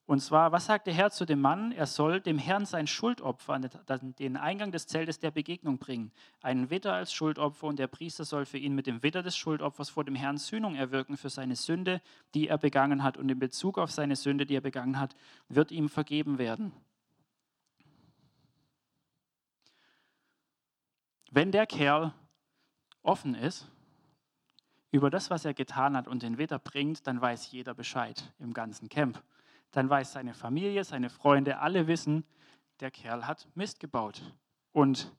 Und zwar, was sagt der Herr zu dem Mann? Er soll dem Herrn sein Schuldopfer an den Eingang des Zeltes der Begegnung bringen. Einen Widder als Schuldopfer und der Priester soll für ihn mit dem Widder des Schuldopfers vor dem Herrn Sühnung erwirken für seine Sünde, die er begangen hat. Und in Bezug auf seine Sünde, die er begangen hat, wird ihm vergeben werden. Wenn der Kerl offen ist über das, was er getan hat und den Widder bringt, dann weiß jeder Bescheid im ganzen Camp dann weiß seine Familie, seine Freunde, alle wissen, der Kerl hat Mist gebaut. Und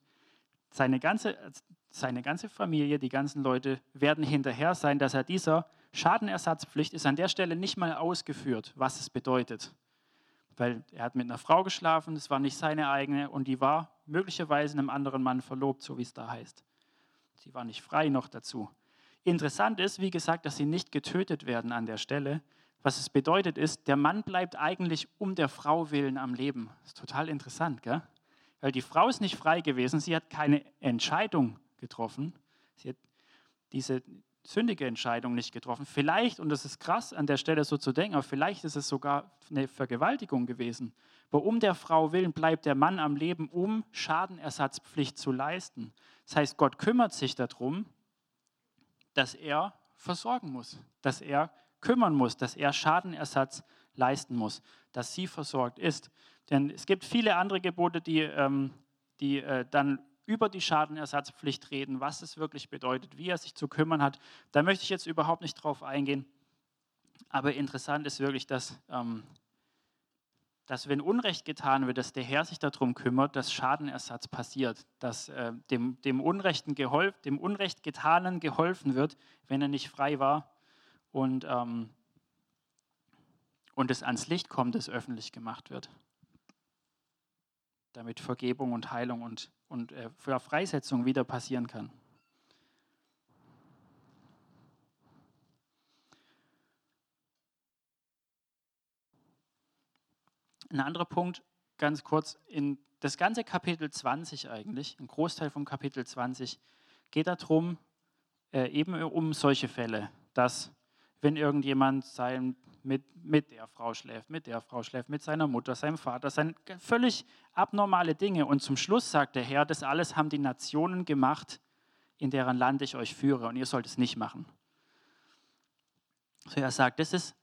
seine ganze, seine ganze Familie, die ganzen Leute werden hinterher sein, dass er dieser Schadenersatzpflicht ist an der Stelle nicht mal ausgeführt, was es bedeutet. Weil er hat mit einer Frau geschlafen, das war nicht seine eigene und die war möglicherweise einem anderen Mann verlobt, so wie es da heißt. Sie war nicht frei noch dazu. Interessant ist, wie gesagt, dass sie nicht getötet werden an der Stelle, was es bedeutet ist, der Mann bleibt eigentlich um der Frau willen am Leben. Das ist total interessant, gell? Weil die Frau ist nicht frei gewesen, sie hat keine Entscheidung getroffen. Sie hat diese sündige Entscheidung nicht getroffen. Vielleicht, und das ist krass an der Stelle so zu denken, aber vielleicht ist es sogar eine Vergewaltigung gewesen. Aber um der Frau willen bleibt der Mann am Leben, um Schadenersatzpflicht zu leisten. Das heißt, Gott kümmert sich darum, dass er versorgen muss, dass er kümmern muss, dass er Schadenersatz leisten muss, dass sie versorgt ist. Denn es gibt viele andere Gebote, die, ähm, die äh, dann über die Schadenersatzpflicht reden, was es wirklich bedeutet, wie er sich zu kümmern hat. Da möchte ich jetzt überhaupt nicht drauf eingehen. Aber interessant ist wirklich, dass, ähm, dass wenn Unrecht getan wird, dass der Herr sich darum kümmert, dass Schadenersatz passiert, dass äh, dem, dem, Unrechten geholf, dem Unrecht getanen geholfen wird, wenn er nicht frei war und, ähm, und es ans Licht kommt, es öffentlich gemacht wird. Damit Vergebung und Heilung und, und äh, Freisetzung wieder passieren kann. Ein anderer Punkt, ganz kurz, in das ganze Kapitel 20 eigentlich, ein Großteil vom Kapitel 20, geht darum, äh, eben um solche Fälle, dass wenn irgendjemand sein, mit, mit der Frau schläft, mit der Frau schläft, mit seiner Mutter, seinem Vater, sein völlig abnormale Dinge. Und zum Schluss sagt der Herr, das alles haben die Nationen gemacht, in deren Land ich euch führe, und ihr sollt es nicht machen. So er sagt, das ist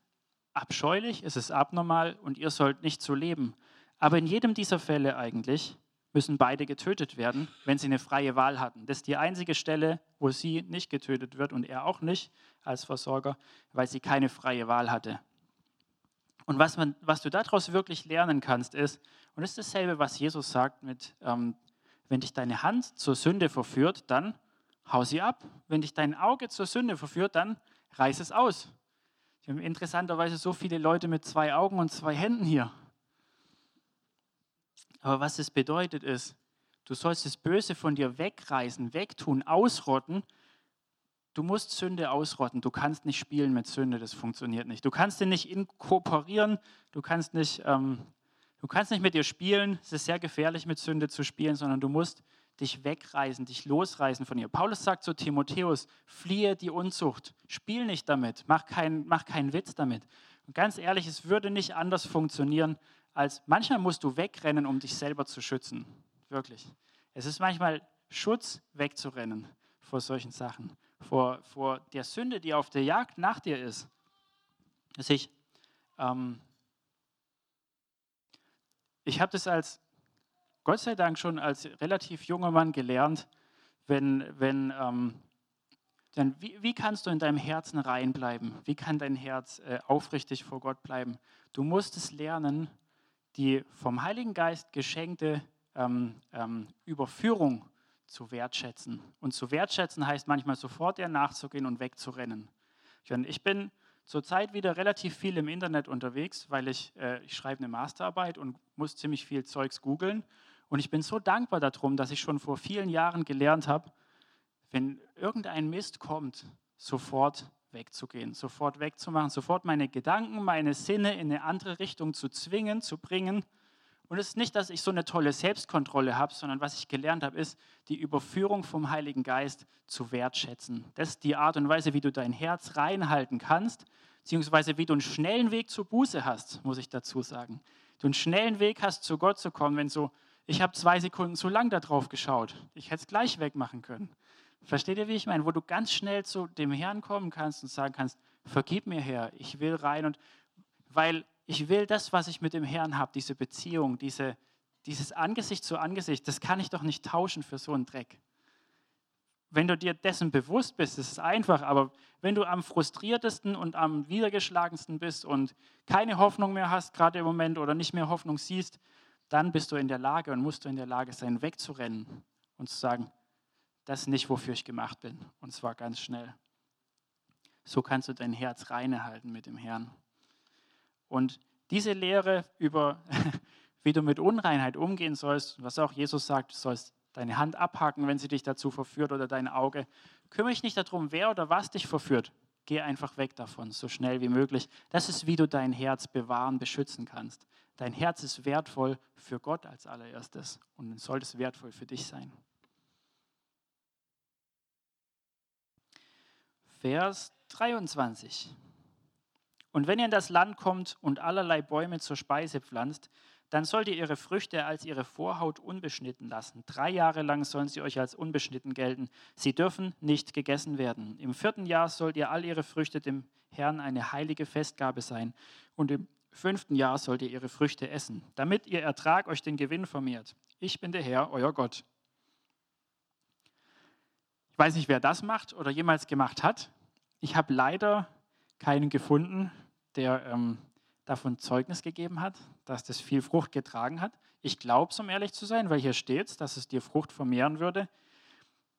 abscheulich, es ist abnormal und ihr sollt nicht so leben. Aber in jedem dieser Fälle eigentlich müssen beide getötet werden, wenn sie eine freie Wahl hatten. Das ist die einzige Stelle, wo sie nicht getötet wird und er auch nicht als Versorger, weil sie keine freie Wahl hatte. Und was, man, was du daraus wirklich lernen kannst, ist, und das ist dasselbe, was Jesus sagt, mit, ähm, wenn dich deine Hand zur Sünde verführt, dann hau sie ab. Wenn dich dein Auge zur Sünde verführt, dann reiß es aus. Wir haben interessanterweise so viele Leute mit zwei Augen und zwei Händen hier. Aber was es bedeutet ist, du sollst das Böse von dir wegreißen, wegtun, ausrotten. Du musst Sünde ausrotten. Du kannst nicht spielen mit Sünde, das funktioniert nicht. Du kannst dir nicht inkorporieren, du kannst nicht, ähm, du kannst nicht mit dir spielen. Es ist sehr gefährlich, mit Sünde zu spielen, sondern du musst dich wegreißen, dich losreißen von ihr. Paulus sagt zu Timotheus, fliehe die Unzucht, spiel nicht damit, mach, kein, mach keinen Witz damit. Und ganz ehrlich, es würde nicht anders funktionieren, als manchmal musst du wegrennen, um dich selber zu schützen. Wirklich. Es ist manchmal Schutz, wegzurennen vor solchen Sachen, vor, vor der Sünde, die auf der Jagd nach dir ist. Ich, ähm, ich habe das als, Gott sei Dank schon als relativ junger Mann gelernt, wenn, wenn ähm, Denn wie, wie kannst du in deinem Herzen rein bleiben? Wie kann dein Herz äh, aufrichtig vor Gott bleiben? Du musst es lernen, die vom Heiligen Geist geschenkte ähm, ähm, Überführung zu wertschätzen. Und zu wertschätzen heißt manchmal sofort ihr nachzugehen und wegzurennen. Ich bin zurzeit wieder relativ viel im Internet unterwegs, weil ich, äh, ich schreibe eine Masterarbeit und muss ziemlich viel Zeugs googeln. Und ich bin so dankbar darum, dass ich schon vor vielen Jahren gelernt habe, wenn irgendein Mist kommt, sofort wegzugehen, sofort wegzumachen, sofort meine Gedanken, meine Sinne in eine andere Richtung zu zwingen, zu bringen. Und es ist nicht, dass ich so eine tolle Selbstkontrolle habe, sondern was ich gelernt habe, ist, die Überführung vom Heiligen Geist zu wertschätzen. Das ist die Art und Weise, wie du dein Herz reinhalten kannst, beziehungsweise wie du einen schnellen Weg zur Buße hast, muss ich dazu sagen. Du einen schnellen Weg hast, zu Gott zu kommen, wenn so, ich habe zwei Sekunden zu lang darauf geschaut. Ich hätte es gleich wegmachen können. Versteht ihr, wie ich meine? Wo du ganz schnell zu dem Herrn kommen kannst und sagen kannst, vergib mir Herr, ich will rein und weil ich will das, was ich mit dem Herrn habe, diese Beziehung, diese, dieses Angesicht zu Angesicht, das kann ich doch nicht tauschen für so einen Dreck. Wenn du dir dessen bewusst bist, ist es einfach, aber wenn du am frustriertesten und am wiedergeschlagensten bist und keine Hoffnung mehr hast, gerade im Moment, oder nicht mehr Hoffnung siehst, dann bist du in der Lage und musst du in der Lage sein, wegzurennen und zu sagen, das ist nicht, wofür ich gemacht bin. Und zwar ganz schnell. So kannst du dein Herz reine halten mit dem Herrn. Und diese Lehre über, [LAUGHS] wie du mit Unreinheit umgehen sollst, was auch Jesus sagt, du sollst deine Hand abhaken, wenn sie dich dazu verführt oder dein Auge, kümmere dich nicht darum, wer oder was dich verführt. Geh einfach weg davon, so schnell wie möglich. Das ist, wie du dein Herz bewahren, beschützen kannst. Dein Herz ist wertvoll für Gott als allererstes und sollte es wertvoll für dich sein. Vers 23. Und wenn ihr in das Land kommt und allerlei Bäume zur Speise pflanzt, dann sollt ihr ihre Früchte als ihre Vorhaut unbeschnitten lassen. Drei Jahre lang sollen sie euch als unbeschnitten gelten. Sie dürfen nicht gegessen werden. Im vierten Jahr sollt ihr all ihre Früchte dem Herrn eine heilige Festgabe sein. Und im fünften Jahr sollt ihr ihre Früchte essen, damit ihr Ertrag euch den Gewinn vermehrt. Ich bin der Herr, euer Gott. Ich weiß nicht, wer das macht oder jemals gemacht hat. Ich habe leider keinen gefunden, der ähm, davon Zeugnis gegeben hat, dass das viel Frucht getragen hat. Ich glaube es, um ehrlich zu sein, weil hier steht, dass es dir Frucht vermehren würde.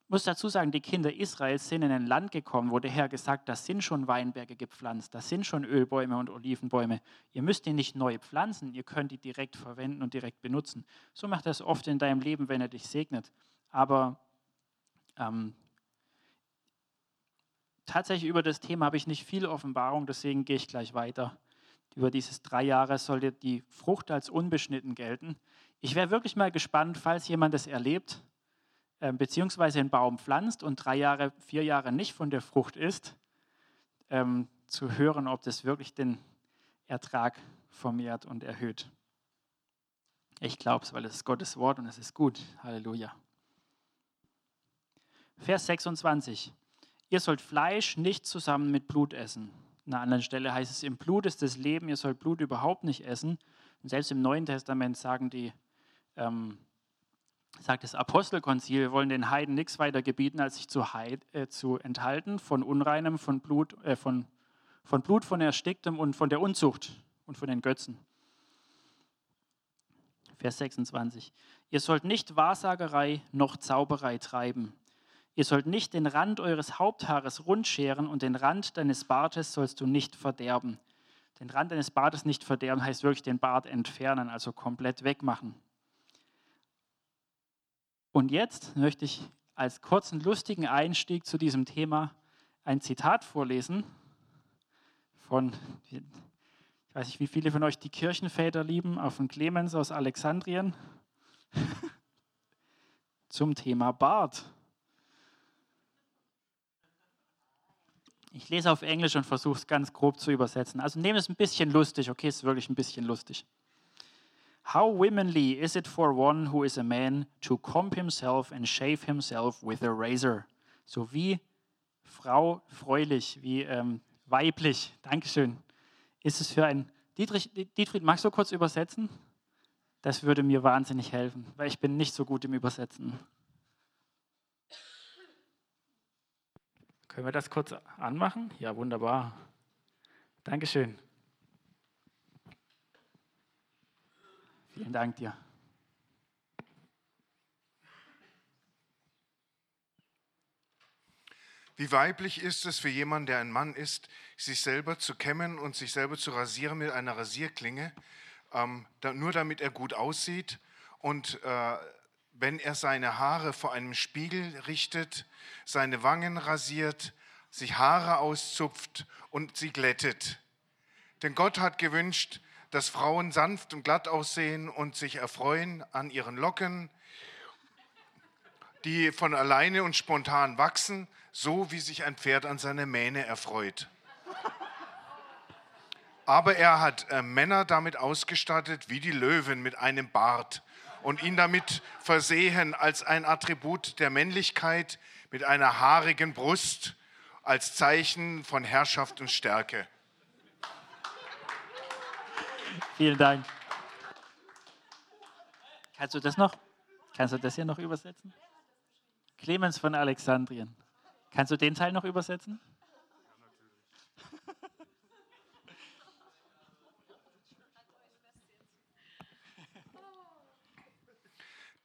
Ich muss dazu sagen, die Kinder Israels sind in ein Land gekommen, wo der Herr gesagt, da sind schon Weinberge gepflanzt, da sind schon Ölbäume und Olivenbäume. Ihr müsst die nicht neu pflanzen, ihr könnt die direkt verwenden und direkt benutzen. So macht er es oft in deinem Leben, wenn er dich segnet. Aber ähm, tatsächlich über das Thema habe ich nicht viel Offenbarung, deswegen gehe ich gleich weiter. Über dieses drei Jahre sollte die Frucht als unbeschnitten gelten. Ich wäre wirklich mal gespannt, falls jemand das erlebt, äh, beziehungsweise einen Baum pflanzt und drei Jahre, vier Jahre nicht von der Frucht isst, ähm, zu hören, ob das wirklich den Ertrag vermehrt und erhöht. Ich glaube es, weil es ist Gottes Wort und es ist gut. Halleluja. Vers 26. Ihr sollt Fleisch nicht zusammen mit Blut essen. An einer anderen Stelle heißt es, im Blut ist das Leben, ihr sollt Blut überhaupt nicht essen. Und selbst im Neuen Testament sagen die, ähm, sagt das Apostelkonzil, wir wollen den Heiden nichts weiter gebieten, als sich zu, Heid, äh, zu enthalten von Unreinem, von Blut, äh, von, von Blut, von Ersticktem und von der Unzucht und von den Götzen. Vers 26. Ihr sollt nicht Wahrsagerei noch Zauberei treiben. Ihr sollt nicht den Rand eures Haupthaares rundscheren und den Rand deines Bartes sollst du nicht verderben. Den Rand deines Bartes nicht verderben heißt wirklich den Bart entfernen, also komplett wegmachen. Und jetzt möchte ich als kurzen, lustigen Einstieg zu diesem Thema ein Zitat vorlesen von, ich weiß nicht, wie viele von euch die Kirchenväter lieben, auch von Clemens aus Alexandrien, [LAUGHS] zum Thema Bart. Ich lese auf Englisch und versuche es ganz grob zu übersetzen. Also nehme es ein bisschen lustig, okay, es ist wirklich ein bisschen lustig. How womanly is it for one who is a man to comb himself and shave himself with a razor? So wie Frau freulich, wie ähm, weiblich, Dankeschön, ist es für ein. Dietrich, Dietrich, magst du kurz übersetzen? Das würde mir wahnsinnig helfen, weil ich bin nicht so gut im Übersetzen. Können wir das kurz anmachen? Ja, wunderbar. Dankeschön. Vielen Dank dir. Wie weiblich ist es für jemanden, der ein Mann ist, sich selber zu kämmen und sich selber zu rasieren mit einer Rasierklinge, ähm, da, nur damit er gut aussieht. Und äh, wenn er seine Haare vor einem Spiegel richtet, seine Wangen rasiert, sich Haare auszupft und sie glättet. Denn Gott hat gewünscht, dass Frauen sanft und glatt aussehen und sich erfreuen an ihren Locken, die von alleine und spontan wachsen, so wie sich ein Pferd an seine Mähne erfreut. Aber er hat äh, Männer damit ausgestattet wie die Löwen mit einem Bart und ihn damit versehen als ein Attribut der Männlichkeit mit einer haarigen Brust als Zeichen von Herrschaft und Stärke. Vielen Dank. Kannst du das noch? Kannst du das hier noch übersetzen? Clemens von Alexandrien. Kannst du den Teil noch übersetzen?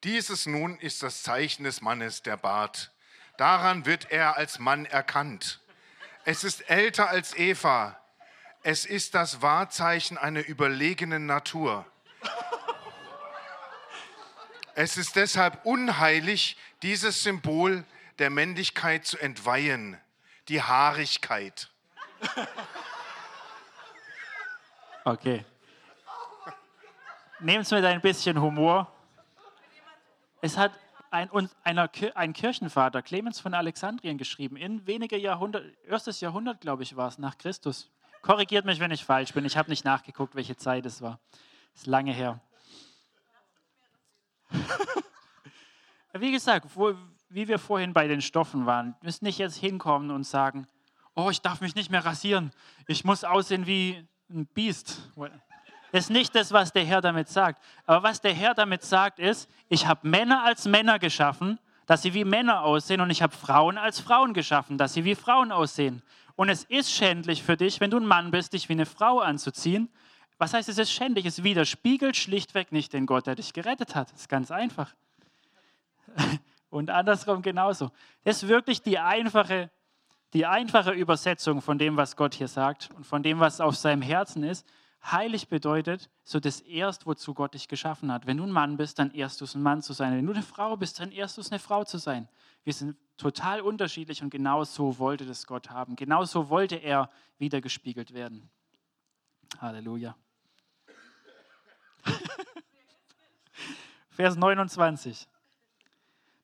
Dieses nun ist das Zeichen des Mannes, der Bart. Daran wird er als Mann erkannt. Es ist älter als Eva. Es ist das Wahrzeichen einer überlegenen Natur. Es ist deshalb unheilig, dieses Symbol der Männlichkeit zu entweihen, die Haarigkeit. Okay. Nehmen es mit ein bisschen Humor. Es hat ein, einer, ein Kirchenvater, Clemens von Alexandrien, geschrieben, in weniger Jahrhundert, erstes Jahrhundert, glaube ich, war es, nach Christus. Korrigiert mich, wenn ich falsch bin. Ich habe nicht nachgeguckt, welche Zeit es war. Ist lange her. [LAUGHS] Wie gesagt, wo, wie wir vorhin bei den Stoffen waren, müssen nicht jetzt hinkommen und sagen, oh, ich darf mich nicht mehr rasieren. Ich muss aussehen wie ein Biest. Ist nicht das, was der Herr damit sagt. Aber was der Herr damit sagt, ist, ich habe Männer als Männer geschaffen, dass sie wie Männer aussehen und ich habe Frauen als Frauen geschaffen, dass sie wie Frauen aussehen. Und es ist schändlich für dich, wenn du ein Mann bist, dich wie eine Frau anzuziehen. Was heißt, es ist schändlich? Es widerspiegelt schlichtweg nicht den Gott, der dich gerettet hat. Das ist ganz einfach. [LAUGHS] Und andersrum genauso. Das ist wirklich die einfache, die einfache Übersetzung von dem, was Gott hier sagt und von dem, was auf seinem Herzen ist. Heilig bedeutet so das Erst, wozu Gott dich geschaffen hat. Wenn du ein Mann bist, dann ehrst du ein Mann zu sein. Wenn du eine Frau bist, dann ehrst du eine Frau zu sein. Wir sind total unterschiedlich und genau so wollte das Gott haben. Genau so wollte er wiedergespiegelt werden. Halleluja. [LAUGHS] Vers 29.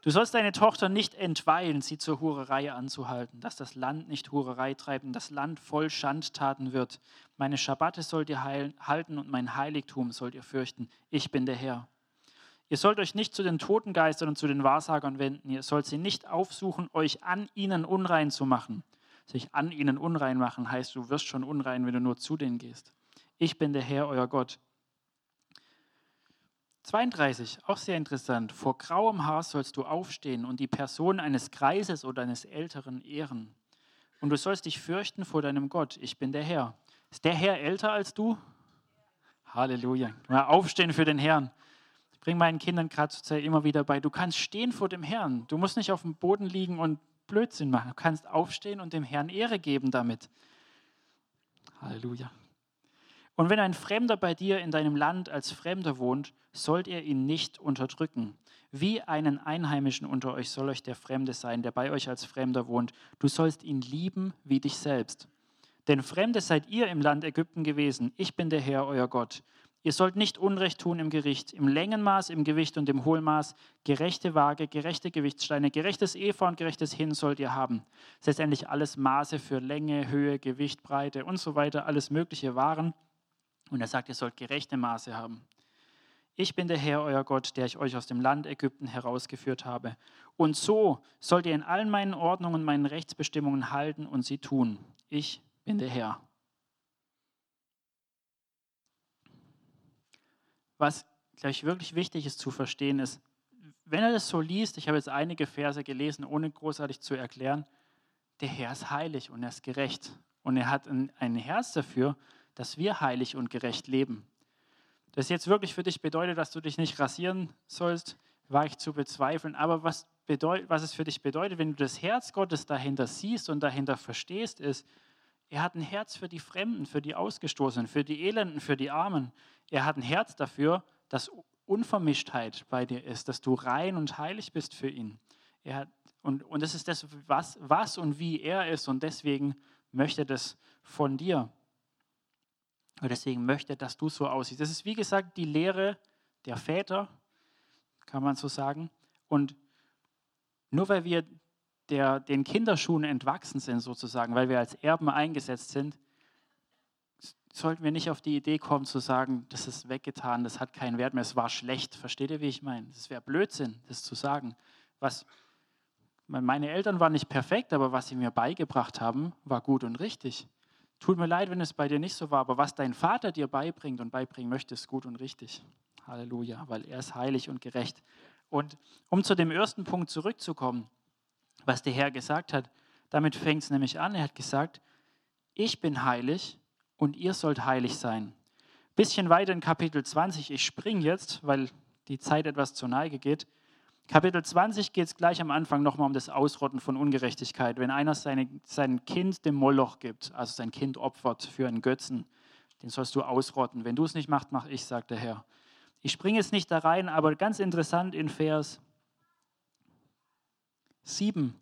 Du sollst deine Tochter nicht entweihen, sie zur Hurerei anzuhalten, dass das Land nicht Hurerei treibt und das Land voll Schandtaten wird. Meine Schabbate sollt ihr halten und mein Heiligtum sollt ihr fürchten. Ich bin der Herr. Ihr sollt euch nicht zu den Totengeistern und zu den Wahrsagern wenden. Ihr sollt sie nicht aufsuchen, euch an ihnen unrein zu machen. Sich an ihnen unrein machen heißt, du wirst schon unrein, wenn du nur zu denen gehst. Ich bin der Herr, euer Gott. 32, auch sehr interessant. Vor grauem Haar sollst du aufstehen und die Person eines Greises oder eines Älteren ehren. Und du sollst dich fürchten vor deinem Gott. Ich bin der Herr. Ist der Herr älter als du? Halleluja. Mal aufstehen für den Herrn. Ich bringe meinen Kindern gerade zur Zeit immer wieder bei. Du kannst stehen vor dem Herrn. Du musst nicht auf dem Boden liegen und Blödsinn machen. Du kannst aufstehen und dem Herrn Ehre geben damit. Halleluja. Und wenn ein Fremder bei dir in deinem Land als Fremder wohnt, sollt ihr ihn nicht unterdrücken. Wie einen Einheimischen unter euch soll euch der Fremde sein, der bei euch als Fremder wohnt. Du sollst ihn lieben wie dich selbst. Denn Fremde seid ihr im Land Ägypten gewesen. Ich bin der Herr, euer Gott. Ihr sollt nicht Unrecht tun im Gericht, im Längenmaß, im Gewicht und im Hohlmaß. Gerechte Waage, gerechte Gewichtssteine, gerechtes Eva und gerechtes Hin sollt ihr haben. Das ist letztendlich alles Maße für Länge, Höhe, Gewicht, Breite und so weiter, alles mögliche Waren. Und er sagt, ihr sollt gerechte Maße haben. Ich bin der Herr, euer Gott, der ich euch aus dem Land Ägypten herausgeführt habe. Und so sollt ihr in allen meinen Ordnungen, meinen Rechtsbestimmungen halten und sie tun. Ich bin der Herr. Was, glaube ich, wirklich wichtig ist zu verstehen, ist, wenn er das so liest, ich habe jetzt einige Verse gelesen, ohne großartig zu erklären, der Herr ist heilig und er ist gerecht. Und er hat ein, Herz dafür, dass wir heilig und gerecht leben. Das jetzt wirklich für dich bedeutet, dass du dich nicht rasieren sollst, war ich zu bezweifeln. Aber was, bedeut, was es für dich bedeutet, wenn du das Herz Gottes dahinter siehst und dahinter verstehst, ist, er hat ein Herz für die Fremden, für die Ausgestoßenen, für die Elenden, für die Armen. Er hat ein Herz dafür, dass Unvermischtheit bei dir ist, dass du rein und heilig bist für ihn. Er hat, und, und das ist das, was, was und wie er ist. Und deswegen möchte das von dir. Und deswegen möchte dass du so aussiehst. Das ist, wie gesagt, die Lehre der Väter, kann man so sagen. Und nur weil wir der, den Kinderschuhen entwachsen sind, sozusagen, weil wir als Erben eingesetzt sind, sollten wir nicht auf die Idee kommen zu sagen, das ist weggetan, das hat keinen Wert mehr, es war schlecht. Versteht ihr, wie ich meine? Das wäre Blödsinn, das zu sagen. Was, meine Eltern waren nicht perfekt, aber was sie mir beigebracht haben, war gut und richtig. Tut mir leid, wenn es bei dir nicht so war, aber was dein Vater dir beibringt und beibringen möchte, ist gut und richtig. Halleluja, weil er ist heilig und gerecht. Und um zu dem ersten Punkt zurückzukommen, was der Herr gesagt hat, damit fängt es nämlich an. Er hat gesagt, ich bin heilig und ihr sollt heilig sein. Bisschen weiter in Kapitel 20, ich springe jetzt, weil die Zeit etwas zur Neige geht. Kapitel 20 geht es gleich am Anfang nochmal um das Ausrotten von Ungerechtigkeit. Wenn einer seine, sein Kind dem Moloch gibt, also sein Kind opfert für einen Götzen, den sollst du ausrotten. Wenn du es nicht machst, mach ich, sagt der Herr. Ich springe jetzt nicht da rein, aber ganz interessant in Vers 7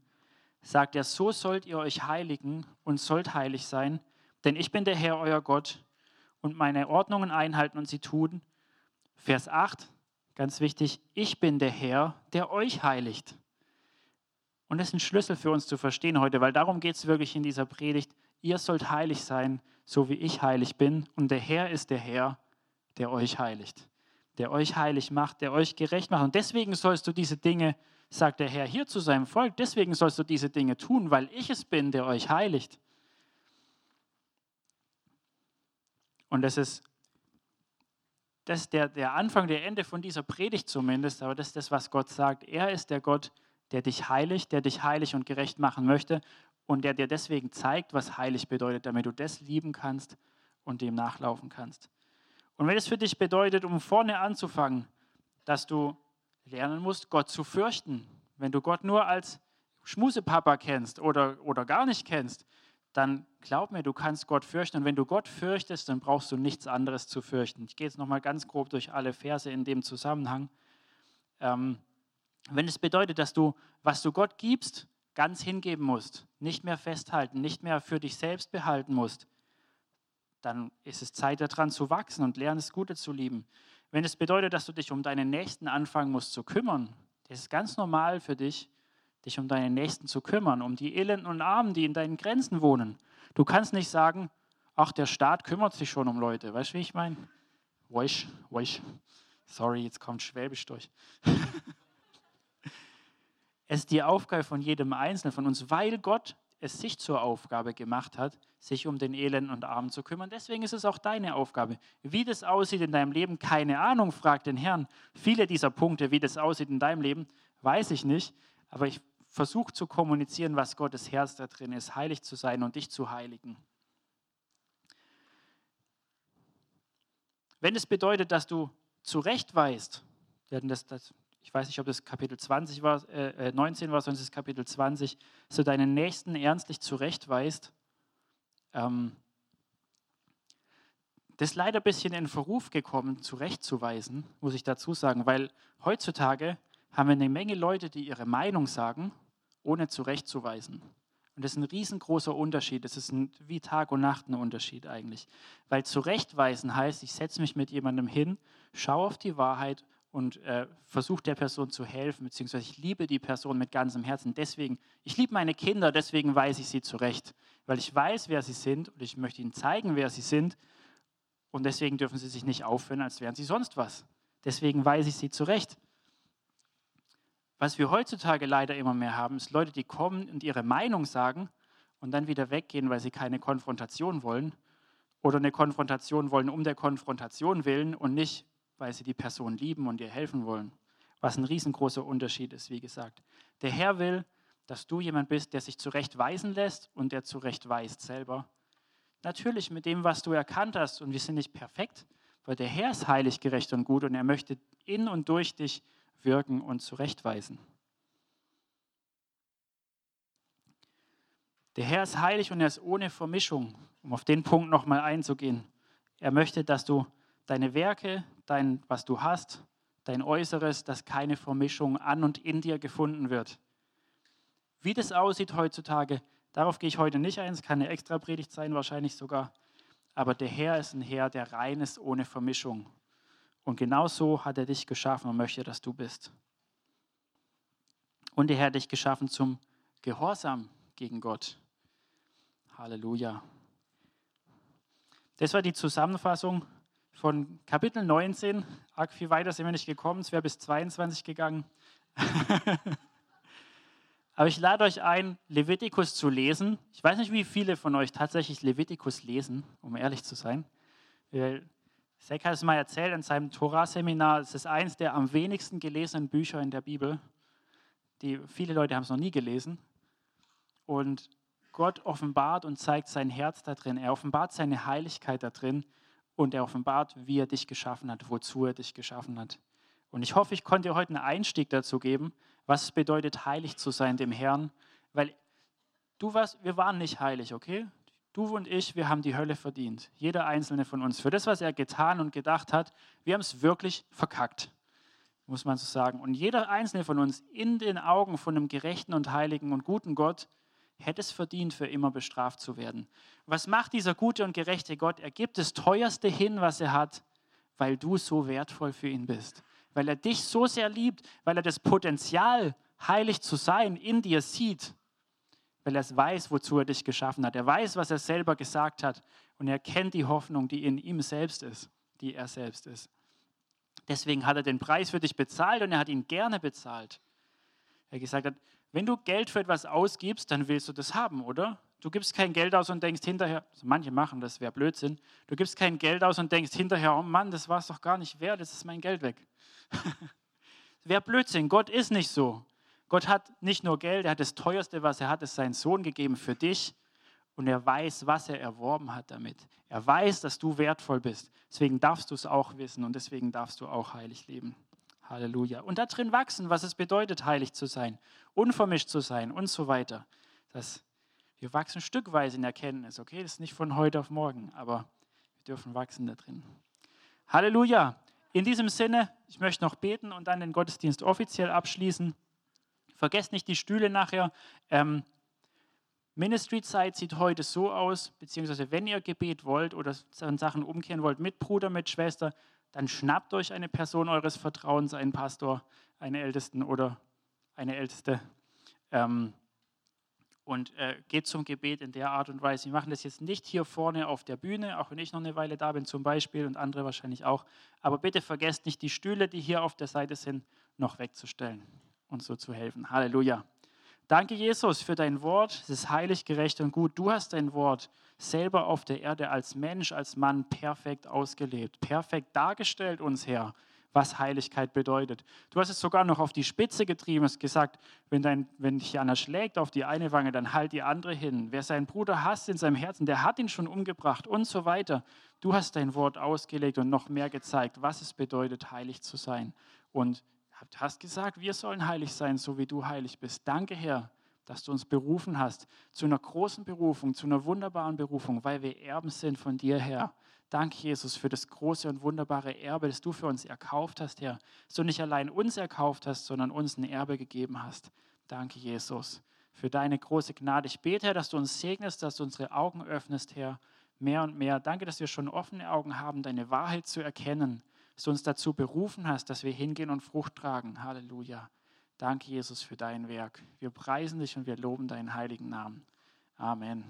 sagt er, so sollt ihr euch heiligen und sollt heilig sein, denn ich bin der Herr, euer Gott, und meine Ordnungen einhalten und sie tun. Vers 8, ganz wichtig, ich bin der Herr, der euch heiligt. Und das ist ein Schlüssel für uns zu verstehen heute, weil darum geht es wirklich in dieser Predigt. Ihr sollt heilig sein, so wie ich heilig bin. Und der Herr ist der Herr, der euch heiligt der euch heilig macht, der euch gerecht macht. Und deswegen sollst du diese Dinge, sagt der Herr hier zu seinem Volk, deswegen sollst du diese Dinge tun, weil ich es bin, der euch heiligt. Und das ist, das ist der, der Anfang, der Ende von dieser Predigt zumindest, aber das ist das, was Gott sagt. Er ist der Gott, der dich heiligt, der dich heilig und gerecht machen möchte und der dir deswegen zeigt, was heilig bedeutet, damit du das lieben kannst und dem nachlaufen kannst. Und wenn es für dich bedeutet, um vorne anzufangen, dass du lernen musst, Gott zu fürchten, wenn du Gott nur als Schmusepapa kennst oder, oder gar nicht kennst, dann glaub mir, du kannst Gott fürchten. Und wenn du Gott fürchtest, dann brauchst du nichts anderes zu fürchten. Ich gehe jetzt nochmal ganz grob durch alle Verse in dem Zusammenhang. Ähm, wenn es bedeutet, dass du, was du Gott gibst, ganz hingeben musst, nicht mehr festhalten, nicht mehr für dich selbst behalten musst, dann ist es Zeit daran zu wachsen und lernen, das Gute zu lieben. Wenn es bedeutet, dass du dich um deinen Nächsten anfangen musst zu kümmern, das ist ganz normal für dich, dich um deinen Nächsten zu kümmern, um die Elenden und Armen, die in deinen Grenzen wohnen. Du kannst nicht sagen, ach, der Staat kümmert sich schon um Leute. Weißt du, wie ich meine? Weisch, weisch. Sorry, jetzt kommt Schwäbisch durch. [LAUGHS] es ist die Aufgabe von jedem Einzelnen von uns, weil Gott es sich zur Aufgabe gemacht hat, sich um den Elenden und Armen zu kümmern. Deswegen ist es auch deine Aufgabe. Wie das aussieht in deinem Leben, keine Ahnung, frag den Herrn. Viele dieser Punkte, wie das aussieht in deinem Leben, weiß ich nicht, aber ich versuche zu kommunizieren, was Gottes Herz da drin ist, heilig zu sein und dich zu heiligen. Wenn es bedeutet, dass du zurecht weißt, wir hatten das, das ich weiß nicht, ob das Kapitel 20 war, äh, 19 äh, war, es ist Kapitel 20, so deinen Nächsten ernstlich zurechtweist. Ähm, das ist leider ein bisschen in Verruf gekommen, zurechtzuweisen, muss ich dazu sagen, weil heutzutage haben wir eine Menge Leute, die ihre Meinung sagen, ohne zurechtzuweisen. Und das ist ein riesengroßer Unterschied. Das ist ein, wie Tag und Nacht ein Unterschied eigentlich. Weil zurechtweisen heißt, ich setze mich mit jemandem hin, schaue auf die Wahrheit und äh, versuche der Person zu helfen, beziehungsweise ich liebe die Person mit ganzem Herzen. Deswegen, ich liebe meine Kinder, deswegen weise ich sie zurecht, weil ich weiß, wer sie sind und ich möchte ihnen zeigen, wer sie sind. Und deswegen dürfen sie sich nicht aufhören, als wären sie sonst was. Deswegen weise ich sie zurecht. Was wir heutzutage leider immer mehr haben, ist Leute, die kommen und ihre Meinung sagen und dann wieder weggehen, weil sie keine Konfrontation wollen oder eine Konfrontation wollen um der Konfrontation willen und nicht, weil sie die Person lieben und ihr helfen wollen. Was ein riesengroßer Unterschied ist, wie gesagt. Der Herr will, dass du jemand bist, der sich zurechtweisen lässt und der zurechtweist selber. Natürlich mit dem, was du erkannt hast. Und wir sind nicht perfekt, weil der Herr ist heilig, gerecht und gut und er möchte in und durch dich wirken und zurechtweisen. Der Herr ist heilig und er ist ohne Vermischung, um auf den Punkt nochmal einzugehen. Er möchte, dass du deine Werke, dein, was du hast, dein Äußeres, dass keine Vermischung an und in dir gefunden wird. Wie das aussieht heutzutage, darauf gehe ich heute nicht ein. Es kann eine extra Predigt sein, wahrscheinlich sogar. Aber der Herr ist ein Herr, der rein ist ohne Vermischung. Und genau so hat er dich geschaffen und möchte, dass du bist. Und Herr hat dich geschaffen zum Gehorsam gegen Gott. Halleluja. Das war die Zusammenfassung von Kapitel 19. Arg viel weiter sind wir nicht gekommen, es wäre bis 22 gegangen. [LAUGHS] Aber ich lade euch ein, Levitikus zu lesen. Ich weiß nicht, wie viele von euch tatsächlich Levitikus lesen, um ehrlich zu sein. Zach hat es mal erzählt in seinem Torah-Seminar. Es ist eines der am wenigsten gelesenen Bücher in der Bibel. Die, viele Leute haben es noch nie gelesen. Und Gott offenbart und zeigt sein Herz da drin. Er offenbart seine Heiligkeit da drin und er offenbart, wie er dich geschaffen hat, wozu er dich geschaffen hat. Und ich hoffe, ich konnte dir heute einen Einstieg dazu geben, was es bedeutet, heilig zu sein dem Herrn, weil du warst, wir waren nicht heilig, okay? Du und ich, wir haben die Hölle verdient. Jeder einzelne von uns. Für das, was er getan und gedacht hat, wir haben es wirklich verkackt, muss man so sagen. Und jeder einzelne von uns in den Augen von einem gerechten und heiligen und guten Gott hätte es verdient, für immer bestraft zu werden. Was macht dieser gute und gerechte Gott? Er gibt das Teuerste hin, was er hat, weil du so wertvoll für ihn bist weil er dich so sehr liebt, weil er das Potenzial, heilig zu sein, in dir sieht, weil er es weiß, wozu er dich geschaffen hat. Er weiß, was er selber gesagt hat und er kennt die Hoffnung, die in ihm selbst ist, die er selbst ist. Deswegen hat er den Preis für dich bezahlt und er hat ihn gerne bezahlt. Er gesagt hat, wenn du Geld für etwas ausgibst, dann willst du das haben, oder? Du gibst kein Geld aus und denkst hinterher, also manche machen das, wäre Blödsinn. Du gibst kein Geld aus und denkst hinterher, oh Mann, das war es doch gar nicht wert, jetzt ist mein Geld weg. [LAUGHS] Wäre Blödsinn. Gott ist nicht so. Gott hat nicht nur Geld, er hat das teuerste, was er hat, ist seinen Sohn gegeben für dich. Und er weiß, was er erworben hat damit. Er weiß, dass du wertvoll bist. Deswegen darfst du es auch wissen und deswegen darfst du auch heilig leben. Halleluja. Und da drin wachsen, was es bedeutet, heilig zu sein, unvermischt zu sein und so weiter. Das, wir wachsen stückweise in Erkenntnis, okay? Das ist nicht von heute auf morgen, aber wir dürfen wachsen da drin. Halleluja. In diesem Sinne, ich möchte noch beten und dann den Gottesdienst offiziell abschließen. Vergesst nicht die Stühle nachher. Ähm, Ministry-Zeit sieht heute so aus, beziehungsweise wenn ihr Gebet wollt oder Sachen umkehren wollt mit Bruder, mit Schwester, dann schnappt euch eine Person eures Vertrauens, einen Pastor, einen Ältesten oder eine Älteste. Ähm, und äh, geht zum Gebet in der Art und Weise. Wir machen das jetzt nicht hier vorne auf der Bühne, auch wenn ich noch eine Weile da bin zum Beispiel und andere wahrscheinlich auch. Aber bitte vergesst nicht, die Stühle, die hier auf der Seite sind, noch wegzustellen und so zu helfen. Halleluja. Danke, Jesus, für dein Wort. Es ist heilig, gerecht und gut. Du hast dein Wort selber auf der Erde als Mensch, als Mann perfekt ausgelebt, perfekt dargestellt uns, Herr was Heiligkeit bedeutet. Du hast es sogar noch auf die Spitze getrieben, hast gesagt, wenn, dein, wenn dich einer schlägt auf die eine Wange, dann halt die andere hin. Wer seinen Bruder hasst in seinem Herzen, der hat ihn schon umgebracht und so weiter. Du hast dein Wort ausgelegt und noch mehr gezeigt, was es bedeutet, heilig zu sein. Und hast gesagt, wir sollen heilig sein, so wie du heilig bist. Danke, Herr, dass du uns berufen hast zu einer großen Berufung, zu einer wunderbaren Berufung, weil wir Erben sind von dir, Herr. Danke, Jesus, für das große und wunderbare Erbe, das du für uns erkauft hast, Herr. Dass du nicht allein uns erkauft hast, sondern uns ein Erbe gegeben hast. Danke, Jesus, für deine große Gnade. Ich bete, Herr, dass du uns segnest, dass du unsere Augen öffnest, Herr, mehr und mehr. Danke, dass wir schon offene Augen haben, deine Wahrheit zu erkennen. Dass du uns dazu berufen hast, dass wir hingehen und Frucht tragen. Halleluja. Danke, Jesus, für dein Werk. Wir preisen dich und wir loben deinen heiligen Namen. Amen.